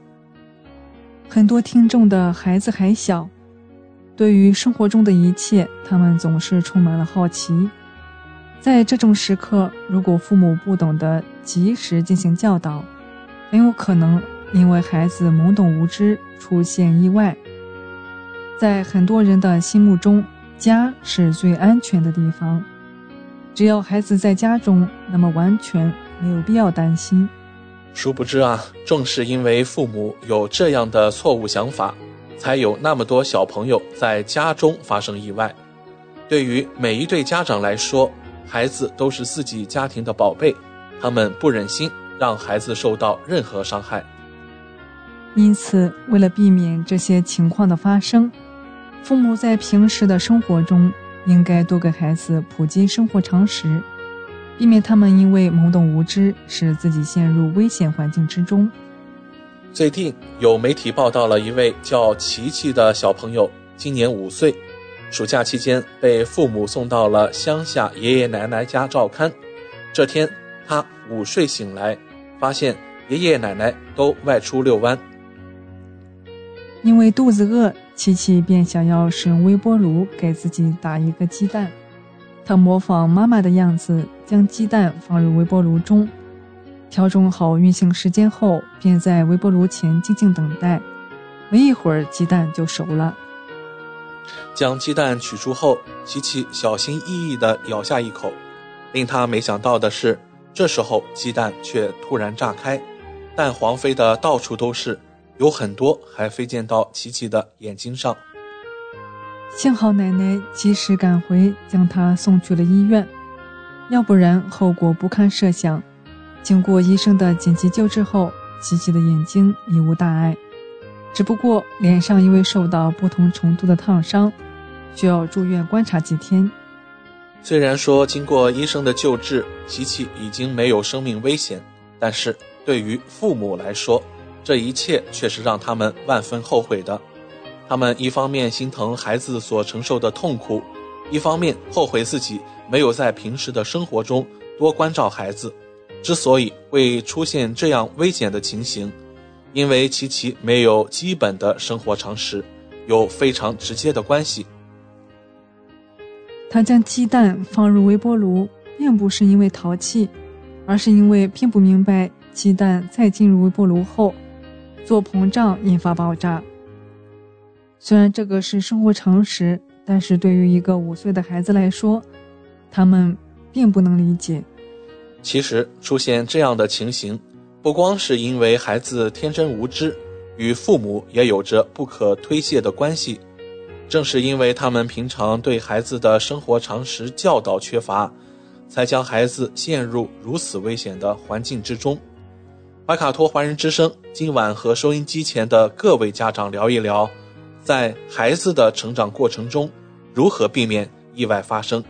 很多听众的孩子还小。对于生活中的一切，他们总是充满了好奇。在这种时刻，如果父母不懂得及时进行教导，很有可能因为孩子懵懂无知出现意外。在很多人的心目中，家是最安全的地方。只要孩子在家中，那么完全没有必要担心。殊不知啊，正是因为父母有这样的错误想法。才有那么多小朋友在家中发生意外。对于每一对家长来说，孩子都是自己家庭的宝贝，他们不忍心让孩子受到任何伤害。因此，为了避免这些情况的发生，父母在平时的生活中应该多给孩子普及生活常识，避免他们因为懵懂无知使自己陷入危险环境之中。最近有媒体报道了一位叫琪琪的小朋友，今年五岁，暑假期间被父母送到了乡下爷爷奶奶家照看。这天，他午睡醒来，发现爷爷奶奶都外出遛弯。因为肚子饿，琪琪便想要使用微波炉给自己打一个鸡蛋。他模仿妈妈的样子，将鸡蛋放入微波炉中。调整好运行时间后，便在微波炉前静静等待。没一会儿，鸡蛋就熟了。将鸡蛋取出后，琪琪小心翼翼地咬下一口。令他没想到的是，这时候鸡蛋却突然炸开，蛋黄飞得到处都是，有很多还飞溅到琪琪的眼睛上。幸好奶奶及时赶回，将他送去了医院，要不然后果不堪设想。经过医生的紧急救治后，琪琪的眼睛已无大碍，只不过脸上因为受到不同程度的烫伤，需要住院观察几天。虽然说经过医生的救治，琪琪已经没有生命危险，但是对于父母来说，这一切却是让他们万分后悔的。他们一方面心疼孩子所承受的痛苦，一方面后悔自己没有在平时的生活中多关照孩子。之所以会出现这样危险的情形，因为琪琪没有基本的生活常识，有非常直接的关系。他将鸡蛋放入微波炉，并不是因为淘气，而是因为并不明白鸡蛋再进入微波炉后，做膨胀引发爆炸。虽然这个是生活常识，但是对于一个五岁的孩子来说，他们并不能理解。其实出现这样的情形，不光是因为孩子天真无知，与父母也有着不可推卸的关系。正是因为他们平常对孩子的生活常识教导缺乏，才将孩子陷入如此危险的环境之中。怀卡托华人之声今晚和收音机前的各位家长聊一聊，在孩子的成长过程中，如何避免意外发生。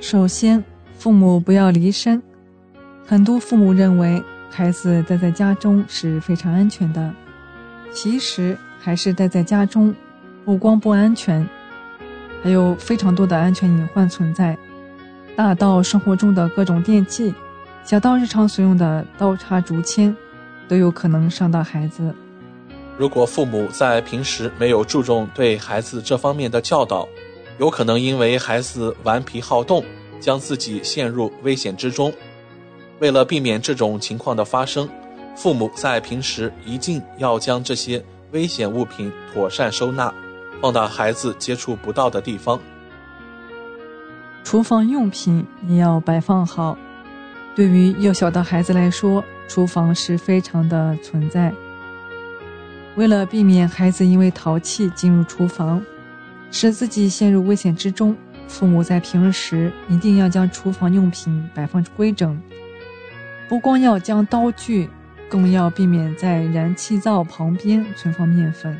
首先，父母不要离身。很多父母认为孩子待在家中是非常安全的，其实还是待在家中，不光不安全，还有非常多的安全隐患存在，大到生活中的各种电器。小到日常所用的刀叉竹签，都有可能伤到孩子。如果父母在平时没有注重对孩子这方面的教导，有可能因为孩子顽皮好动，将自己陷入危险之中。为了避免这种情况的发生，父母在平时一定要将这些危险物品妥善收纳，放到孩子接触不到的地方。厨房用品也要摆放好。对于幼小的孩子来说，厨房是非常的存在。为了避免孩子因为淘气进入厨房，使自己陷入危险之中，父母在平时一定要将厨房用品摆放规整。不光要将刀具，更要避免在燃气灶旁边存放面粉。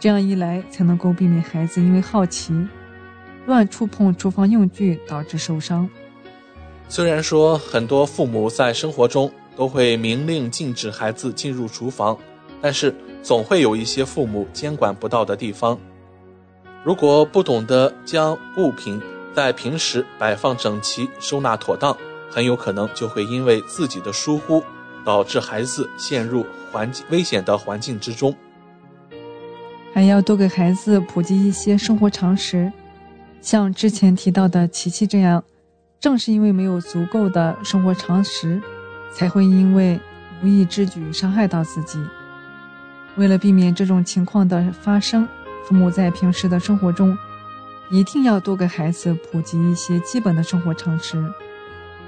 这样一来，才能够避免孩子因为好奇乱触碰厨房用具导致受伤。虽然说很多父母在生活中都会明令禁止孩子进入厨房，但是总会有一些父母监管不到的地方。如果不懂得将物品在平时摆放整齐、收纳妥当，很有可能就会因为自己的疏忽，导致孩子陷入环境危险的环境之中。还要多给孩子普及一些生活常识，像之前提到的琪琪这样。正是因为没有足够的生活常识，才会因为无意之举伤害到自己。为了避免这种情况的发生，父母在平时的生活中一定要多给孩子普及一些基本的生活常识，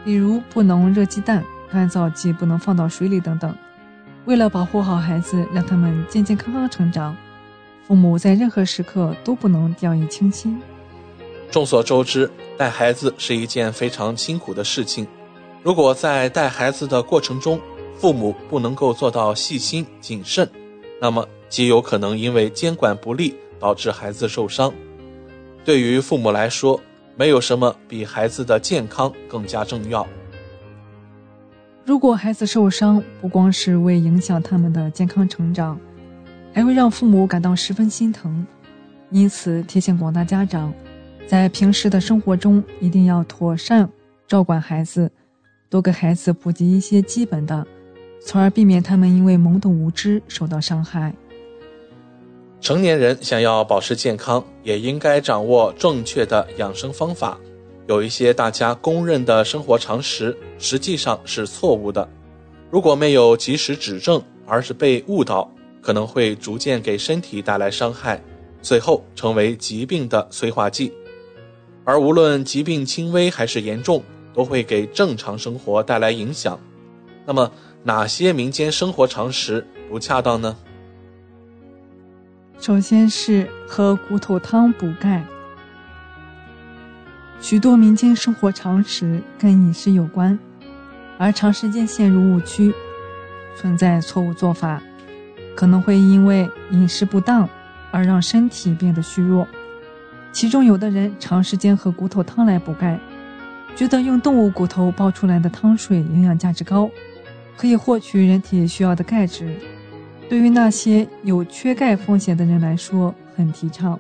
比如不能热鸡蛋、干燥剂不能放到水里等等。为了保护好孩子，让他们健健康康成长，父母在任何时刻都不能掉以轻心。众所周知，带孩子是一件非常辛苦的事情。如果在带孩子的过程中，父母不能够做到细心谨慎，那么极有可能因为监管不力导致孩子受伤。对于父母来说，没有什么比孩子的健康更加重要。如果孩子受伤，不光是为影响他们的健康成长，还会让父母感到十分心疼。因此，提醒广大家长。在平时的生活中，一定要妥善照管孩子，多给孩子普及一些基本的，从而避免他们因为懵懂无知受到伤害。成年人想要保持健康，也应该掌握正确的养生方法。有一些大家公认的生活常识，实际上是错误的。如果没有及时指正，而是被误导，可能会逐渐给身体带来伤害，最后成为疾病的催化剂。而无论疾病轻微还是严重，都会给正常生活带来影响。那么，哪些民间生活常识不恰当呢？首先是喝骨头汤补钙。许多民间生活常识跟饮食有关，而长时间陷入误区，存在错误做法，可能会因为饮食不当而让身体变得虚弱。其中有的人长时间喝骨头汤来补钙，觉得用动物骨头煲出来的汤水营养价值高，可以获取人体需要的钙质。对于那些有缺钙风险的人来说，很提倡。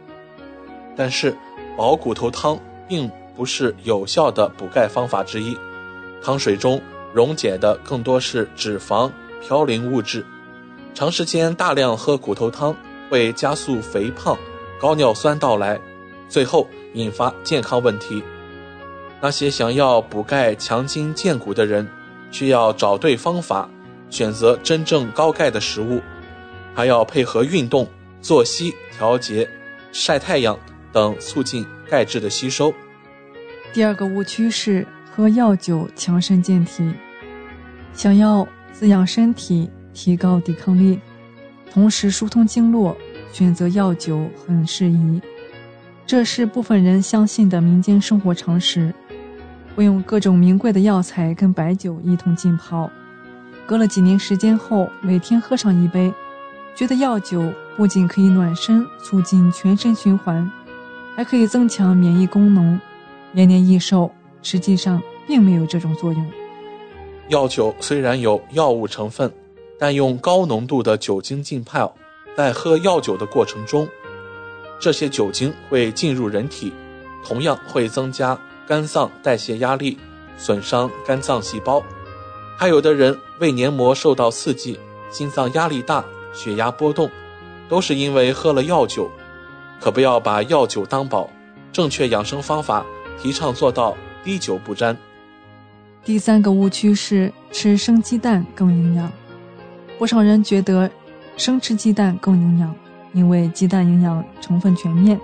但是，熬骨头汤并不是有效的补钙方法之一，汤水中溶解的更多是脂肪、嘌呤物质。长时间大量喝骨头汤会加速肥胖、高尿酸到来。最后引发健康问题。那些想要补钙、强筋健骨的人，需要找对方法，选择真正高钙的食物，还要配合运动、作息调节、晒太阳等，促进钙质的吸收。第二个误区是喝药酒强身健体。想要滋养身体、提高抵抗力，同时疏通经络，选择药酒很适宜。这是部分人相信的民间生活常识。会用各种名贵的药材跟白酒一同浸泡，隔了几年时间后，每天喝上一杯，觉得药酒不仅可以暖身、促进全身循环，还可以增强免疫功能，延年益寿。实际上并没有这种作用。药酒虽然有药物成分，但用高浓度的酒精浸泡，在喝药酒的过程中，这些酒精会进入人体，同样会增加。肝脏代谢压力，损伤肝脏细胞；还有的人胃黏膜受到刺激，心脏压力大，血压波动，都是因为喝了药酒。可不要把药酒当宝，正确养生方法提倡做到滴酒不沾。第三个误区是吃生鸡蛋更营养，不少人觉得生吃鸡蛋更营养，因为鸡蛋营养成分全面。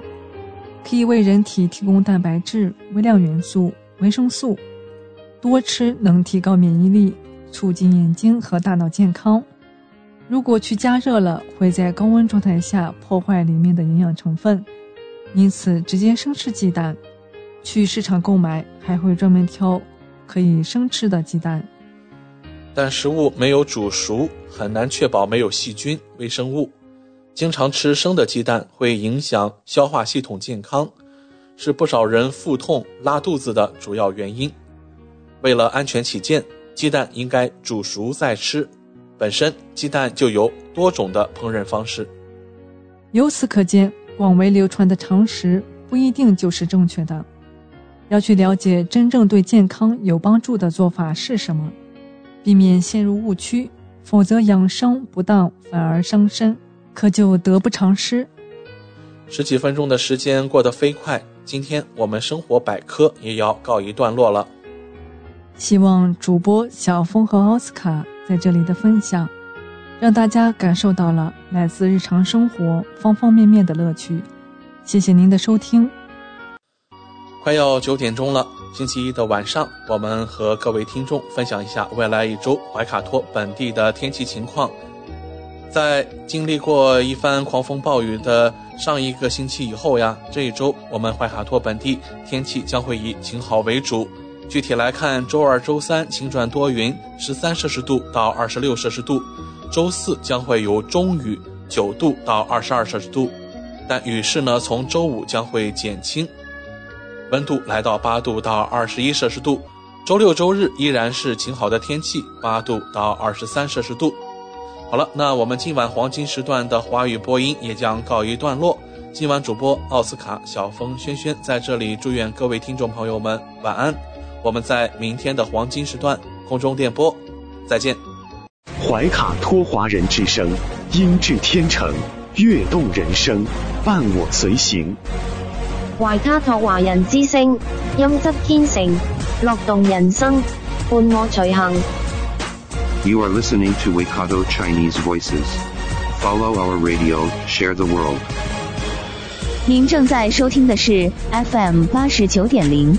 可以为人体提供蛋白质、微量元素、维生素，多吃能提高免疫力，促进眼睛和大脑健康。如果去加热了，会在高温状态下破坏里面的营养成分，因此直接生吃鸡蛋。去市场购买还会专门挑可以生吃的鸡蛋。但食物没有煮熟，很难确保没有细菌、微生物。经常吃生的鸡蛋会影响消化系统健康，是不少人腹痛、拉肚子的主要原因。为了安全起见，鸡蛋应该煮熟再吃。本身鸡蛋就有多种的烹饪方式。由此可见，广为流传的常识不一定就是正确的。要去了解真正对健康有帮助的做法是什么，避免陷入误区，否则养生不当反而伤身。可就得不偿失。十几分钟的时间过得飞快，今天我们生活百科也要告一段落了。希望主播小峰和奥斯卡在这里的分享，让大家感受到了来自日常生活方方面面的乐趣。谢谢您的收听。快要九点钟了，星期一的晚上，我们和各位听众分享一下未来一周怀卡托本地的天气情况。在经历过一番狂风暴雨的上一个星期以后呀，这一周我们怀卡托本地天气将会以晴好为主。具体来看，周二、周三晴转多云，十三摄氏度到二十六摄氏度；周四将会有中雨，九度到二十二摄氏度。但雨势呢，从周五将会减轻，温度来到八度到二十一摄氏度。周六、周日依然是晴好的天气，八度到二十三摄氏度。好了，那我们今晚黄金时段的华语播音也将告一段落。今晚主播奥斯卡、小峰、轩轩在这里祝愿各位听众朋友们晚安。我们在明天的黄金时段空中电波再见。怀卡托华人之声，音质天成，悦动人生，伴我随行。怀卡托华人之声，音质天成，乐动人生，伴我随行。You are listening to Waikato Chinese Voices. Follow our radio, share the world. 您正在收听的是 FM 八十九点零